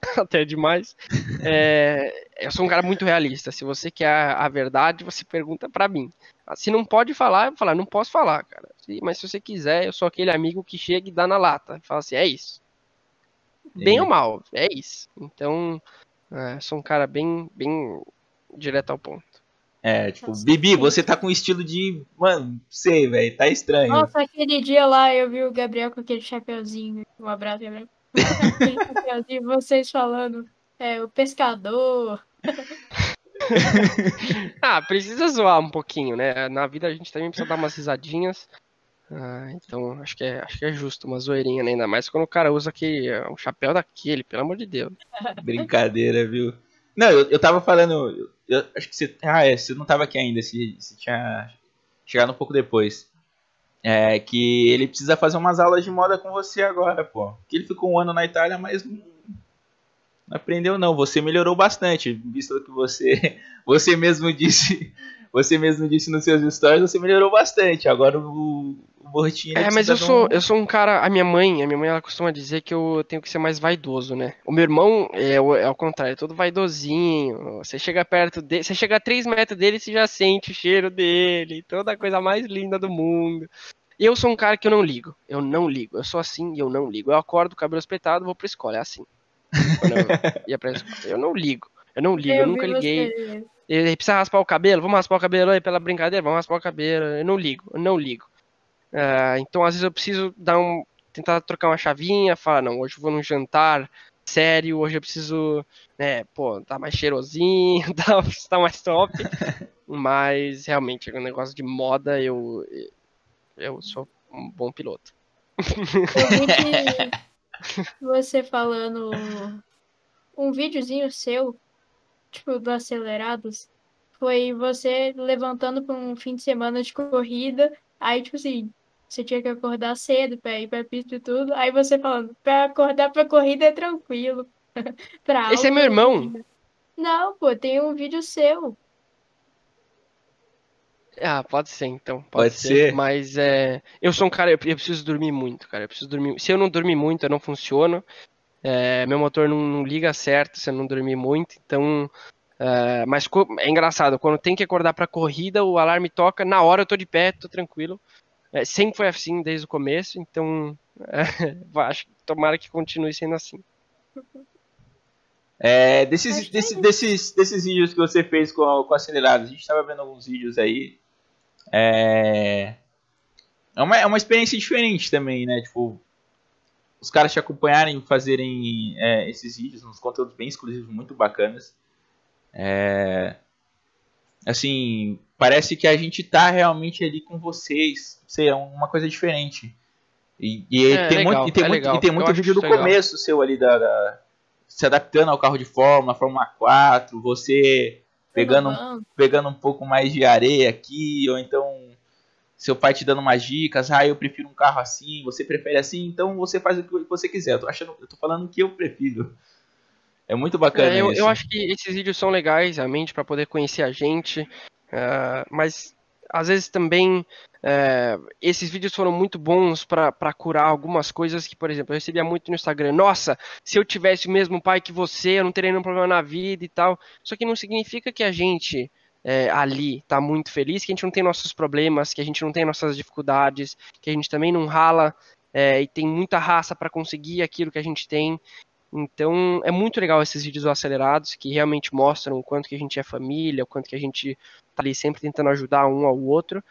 até demais. É, eu sou um cara muito realista. Se você quer a, a verdade, você pergunta para mim. Se não pode falar, eu vou falar, não posso falar, cara. Mas se você quiser, eu sou aquele amigo que chega e dá na lata. Fala assim, é isso. Bem ou mal, é isso. Então, é, sou um cara bem, bem direto ao ponto. É, tipo, Nossa, Bibi, você tá com estilo de. Mano, sei, velho, tá estranho. Nossa, aquele dia lá eu vi o Gabriel com aquele chapeuzinho. Um abraço, Gabriel. chapeuzinho, vocês falando, é, o pescador. ah, precisa zoar um pouquinho, né? Na vida a gente também precisa dar umas risadinhas. Ah, então acho que, é, acho que é justo uma zoeirinha, né? ainda mais quando o cara usa aquele, um chapéu daquele, pelo amor de Deus. Brincadeira, viu? Não, eu, eu tava falando. Eu, acho que você. Ah, é, você não tava aqui ainda, você, você tinha chegado um pouco depois. É que ele precisa fazer umas aulas de moda com você agora, pô. Que ele ficou um ano na Itália, mas não, não aprendeu não. Você melhorou bastante, visto que você você mesmo disse, você mesmo disse nos seus stories, você melhorou bastante. Agora o, Bortinho. É, mas eu sou, um... eu sou um cara. A minha mãe, a minha mãe ela costuma dizer que eu tenho que ser mais vaidoso, né? O meu irmão é, é ao contrário, é todo vaidosinho. Você chega perto dele, você chega a 3 metros dele, você já sente o cheiro dele, toda a coisa mais linda do mundo. Eu sou um cara que eu não ligo. Eu não ligo. Eu sou assim e eu não ligo. Eu acordo, cabelo espetado, vou pra escola. É assim. Eu, ia pra escola. eu não ligo. Eu não ligo, eu, eu nunca liguei. Ele precisa raspar o cabelo? Vamos raspar o cabelo aí pela brincadeira? Vamos raspar o cabelo. Eu não ligo, eu não ligo. Uh, então, às vezes, eu preciso dar um. tentar trocar uma chavinha, falar, não, hoje eu vou num jantar sério, hoje eu preciso, né, pô, tá mais cheirosinho, tá, tá mais top. Mas realmente, o negócio de moda, eu. Eu sou um bom piloto. Eu vi que você falando um videozinho seu, tipo, do Acelerados, foi você levantando para um fim de semana de corrida Aí, tipo assim, você tinha que acordar cedo pra ir pra pista e tudo. Aí você falando, pra acordar pra corrida é tranquilo. pra Esse é meu irmão? Não, pô, tem um vídeo seu. Ah, pode ser então. Pode, pode ser, ser, Mas é. Eu sou um cara, eu, eu, preciso dormir muito, cara. Eu preciso dormir. Se eu não dormir muito, eu não funciono. É, meu motor não, não, liga certo se eu não dormir muito. Então, Uh, mas é engraçado, quando tem que acordar para corrida, o alarme toca, na hora eu tô de pé, tô tranquilo. É, sempre foi assim desde o começo, então é, acho que tomara que continue sendo assim. É, desses, desses, desses, desses vídeos que você fez com, com acelerados, a gente estava vendo alguns vídeos aí. É, é, uma, é uma experiência diferente também, né? Tipo, os caras te acompanharem fazerem é, esses vídeos, uns conteúdos bem exclusivos, muito bacanas. É, assim, parece que a gente tá realmente ali com vocês. Sei, é uma coisa diferente. E, e é, tem, legal, muito, e tem, é muito, e tem muito vídeo do começo legal. seu ali da, da, se adaptando ao carro de Fórmula, Fórmula 4, você pegando, pegando um pouco mais de areia aqui, ou então seu pai te dando umas dicas, ah, eu prefiro um carro assim, você prefere assim, então você faz o que você quiser. Eu tô achando, eu tô falando o que eu prefiro. É muito bacana é, eu, isso. Eu acho que esses vídeos são legais, realmente, para poder conhecer a gente. Uh, mas às vezes também uh, esses vídeos foram muito bons para curar algumas coisas que, por exemplo, eu recebia muito no Instagram. Nossa, se eu tivesse o mesmo pai que você, eu não teria nenhum problema na vida e tal. Só que não significa que a gente é, ali tá muito feliz, que a gente não tem nossos problemas, que a gente não tem nossas dificuldades, que a gente também não rala é, e tem muita raça para conseguir aquilo que a gente tem. Então é muito legal esses vídeos acelerados que realmente mostram o quanto que a gente é família, o quanto que a gente tá ali sempre tentando ajudar um ao outro.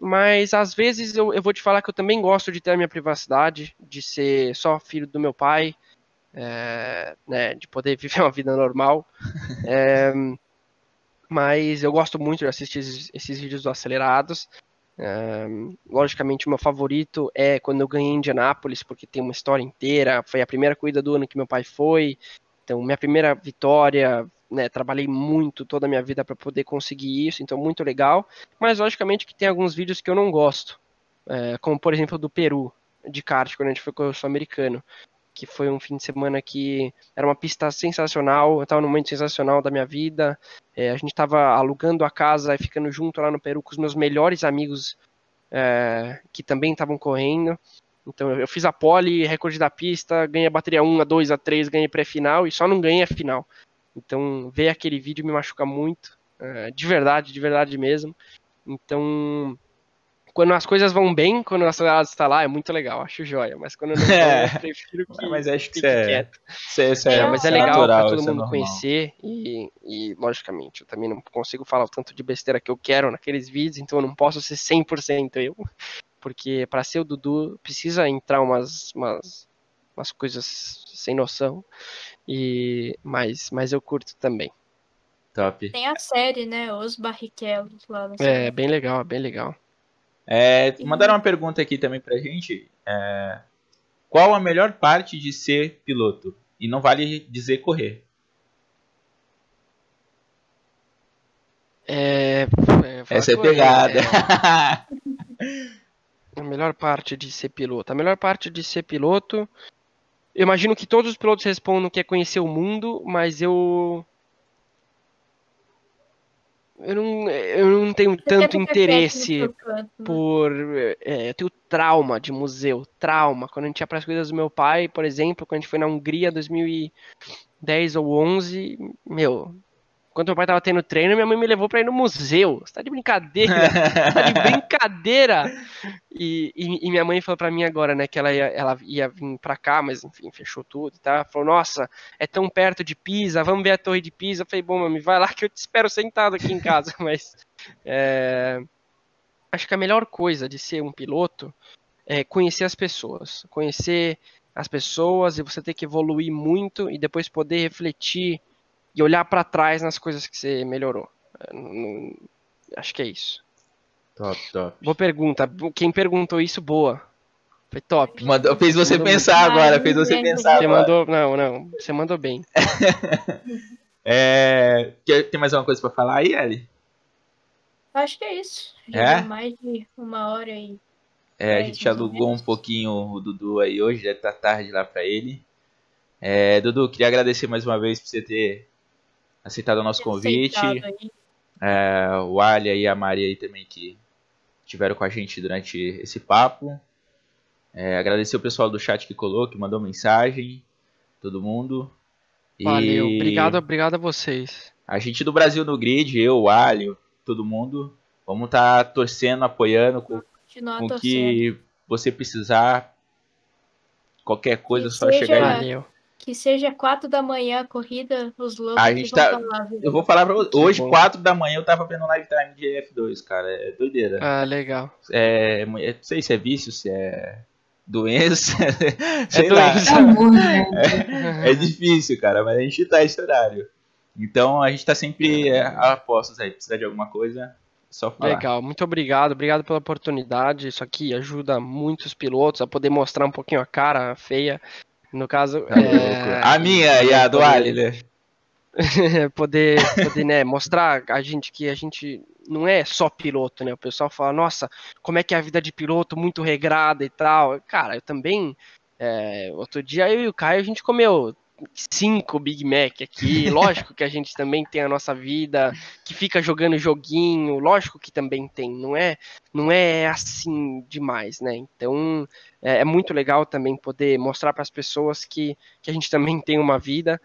mas às vezes eu, eu vou te falar que eu também gosto de ter a minha privacidade, de ser só filho do meu pai, é, né, de poder viver uma vida normal. É, mas eu gosto muito de assistir esses, esses vídeos do Acelerados. É, logicamente, o meu favorito é quando eu ganhei em Indianápolis, porque tem uma história inteira. Foi a primeira corrida do ano que meu pai foi. Então, minha primeira vitória, né, trabalhei muito toda a minha vida para poder conseguir isso, então muito legal. Mas logicamente que tem alguns vídeos que eu não gosto, é, como por exemplo do Peru de kart quando a gente foi com o sul-americano, que foi um fim de semana que era uma pista sensacional, eu estava num momento sensacional da minha vida. É, a gente estava alugando a casa e ficando junto lá no Peru com os meus melhores amigos é, que também estavam correndo. Então eu fiz a pole, recorde da pista, ganhei a bateria 1, a 2, a 3, ganhei pré-final e só não ganhei a final. Então, ver aquele vídeo me machuca muito, é, de verdade, de verdade mesmo. Então, quando as coisas vão bem, quando a acelerada está lá, é muito legal, acho joia. Mas quando não É. eu prefiro que Mas acho que é, quieto. isso é, é, É, mas é legal natural, pra todo é mundo normal. conhecer e, e, logicamente, eu também não consigo falar o tanto de besteira que eu quero naqueles vídeos, então eu não posso ser 100% eu, porque para ser o Dudu precisa entrar umas, umas, umas coisas sem noção, e mas, mas eu curto também. Top. Tem a série, né? Os Barrichellos lá no É bem legal, bem legal. É, mandaram uma pergunta aqui também pra gente. é, qual a melhor parte de ser piloto? E não vale dizer correr. É, é, Essa é correr, pegada. é. A melhor parte de ser piloto. A melhor parte de ser piloto. Eu imagino que todos os pilotos respondam que é conhecer o mundo, mas eu. Eu não, eu não tenho Você tanto interesse né? por. é, eu tenho trauma de museu, trauma. Quando a gente ia para as coisas do meu pai, por exemplo, quando a gente foi na Hungria 2010 ou 11, meu. Quando meu pai tava tendo treino, minha mãe me levou pra ir no museu. Você tá de brincadeira? Você tá de brincadeira? E, e, e minha mãe falou pra mim agora, né, que ela ia, ela ia vir pra cá, mas enfim, fechou tudo, tá? Ela falou, nossa, é tão perto de Pisa, vamos ver a torre de Pisa. Eu falei, bom, mami, vai lá que eu te espero sentado aqui em casa. Mas é, acho que a melhor coisa de ser um piloto é conhecer as pessoas. Conhecer as pessoas e você ter que evoluir muito e depois poder refletir e olhar pra trás nas coisas que você melhorou. É, acho que é isso. top, top. Boa pergunta. Quem perguntou isso, boa. Foi top. Mandou- fez você Mandou pensar muito. agora, fez você pensar Você agora. mandou. Não, não. Você mandou bem. É, quer- tem mais alguma coisa pra falar aí, Eli? Acho que é isso. Já É? mais de uma hora e. É, a gente alugou um pouquinho o Dudu aí hoje, deve estar tarde lá pra ele. É, Dudu, queria agradecer mais uma vez por você ter aceitado o nosso convite. É, o Ali e a Maria aí também que estiveram com a gente durante esse papo. É, agradecer o pessoal do chat que colou, que mandou mensagem, todo mundo. E Valeu. Obrigado, obrigado a vocês. A gente do Brasil no Grid, eu, o Alio, todo mundo, vamos estar torcendo, apoiando com, com o que você precisar. Qualquer coisa, é Que só chegar aí. Valeu. Que seja quatro da manhã a corrida, os loucos A que gente tá- lá? Eu vou falar pra você, hoje, bom. 4 da manhã, eu tava vendo live time de F2, cara. É doideira. Ah, legal. É, é- não sei se é vício, se é doença. sei É lá. doença. Amor, gente. É difícil, cara, mas a gente tá esse horário. Então a gente tá sempre é, a postos aí. Precisar de alguma coisa, é só falar. Legal, muito obrigado, obrigado pela oportunidade. Isso aqui ajuda muitos pilotos a poder mostrar um pouquinho a cara feia. No caso, Tá é. A minha e a do poder- Ali, né? poder, poder né, mostrar a gente que a gente não é só piloto, né? O pessoal fala, nossa, como é que é a vida de piloto, muito regrada e tal. Cara, eu também, é, outro dia eu e o Caio, a gente comeu cinco Big Mac aqui. Lógico que a gente também tem a nossa vida, que fica jogando joguinho, lógico que também tem, não é, não é assim demais, né? Então é, é muito legal também poder mostrar para as pessoas que, que a gente também tem uma vida.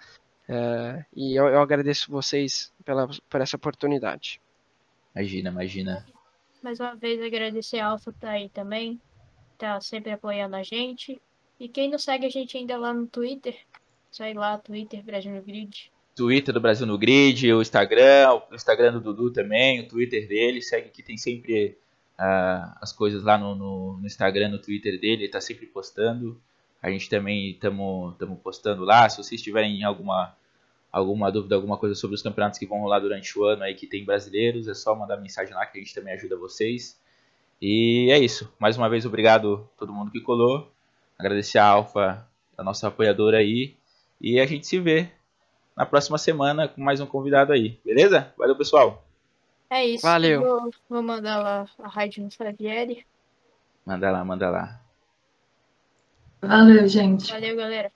É, e eu, eu agradeço vocês pela, por essa oportunidade. Imagina, imagina. Mais uma vez agradecer a Alfa tá aí também. Tá sempre apoiando a gente. E quem não segue a gente ainda lá no Twitter, sai lá, Twitter Brasil no Grid. Twitter do Brasil no Grid, o Instagram, o Instagram do Dudu também, o Twitter dele. Segue que tem sempre uh, as coisas lá no, no, no, Instagram, no Twitter dele, ele tá sempre postando. A gente também estamos postando lá. Se vocês tiverem alguma, alguma dúvida, alguma coisa sobre os campeonatos que vão rolar durante o ano aí que tem brasileiros, é só mandar mensagem lá que a gente também ajuda vocês. E é isso. Mais uma vez, obrigado a todo mundo que colou. Agradecer a Alfa, a nossa apoiadora aí. E a gente se vê na próxima semana com mais um convidado aí. Beleza? Valeu, pessoal. É isso. Valeu. Vou, vou mandar lá a rádio no Savieri. Manda lá, manda lá. Valeu, gente. Valeu, galera.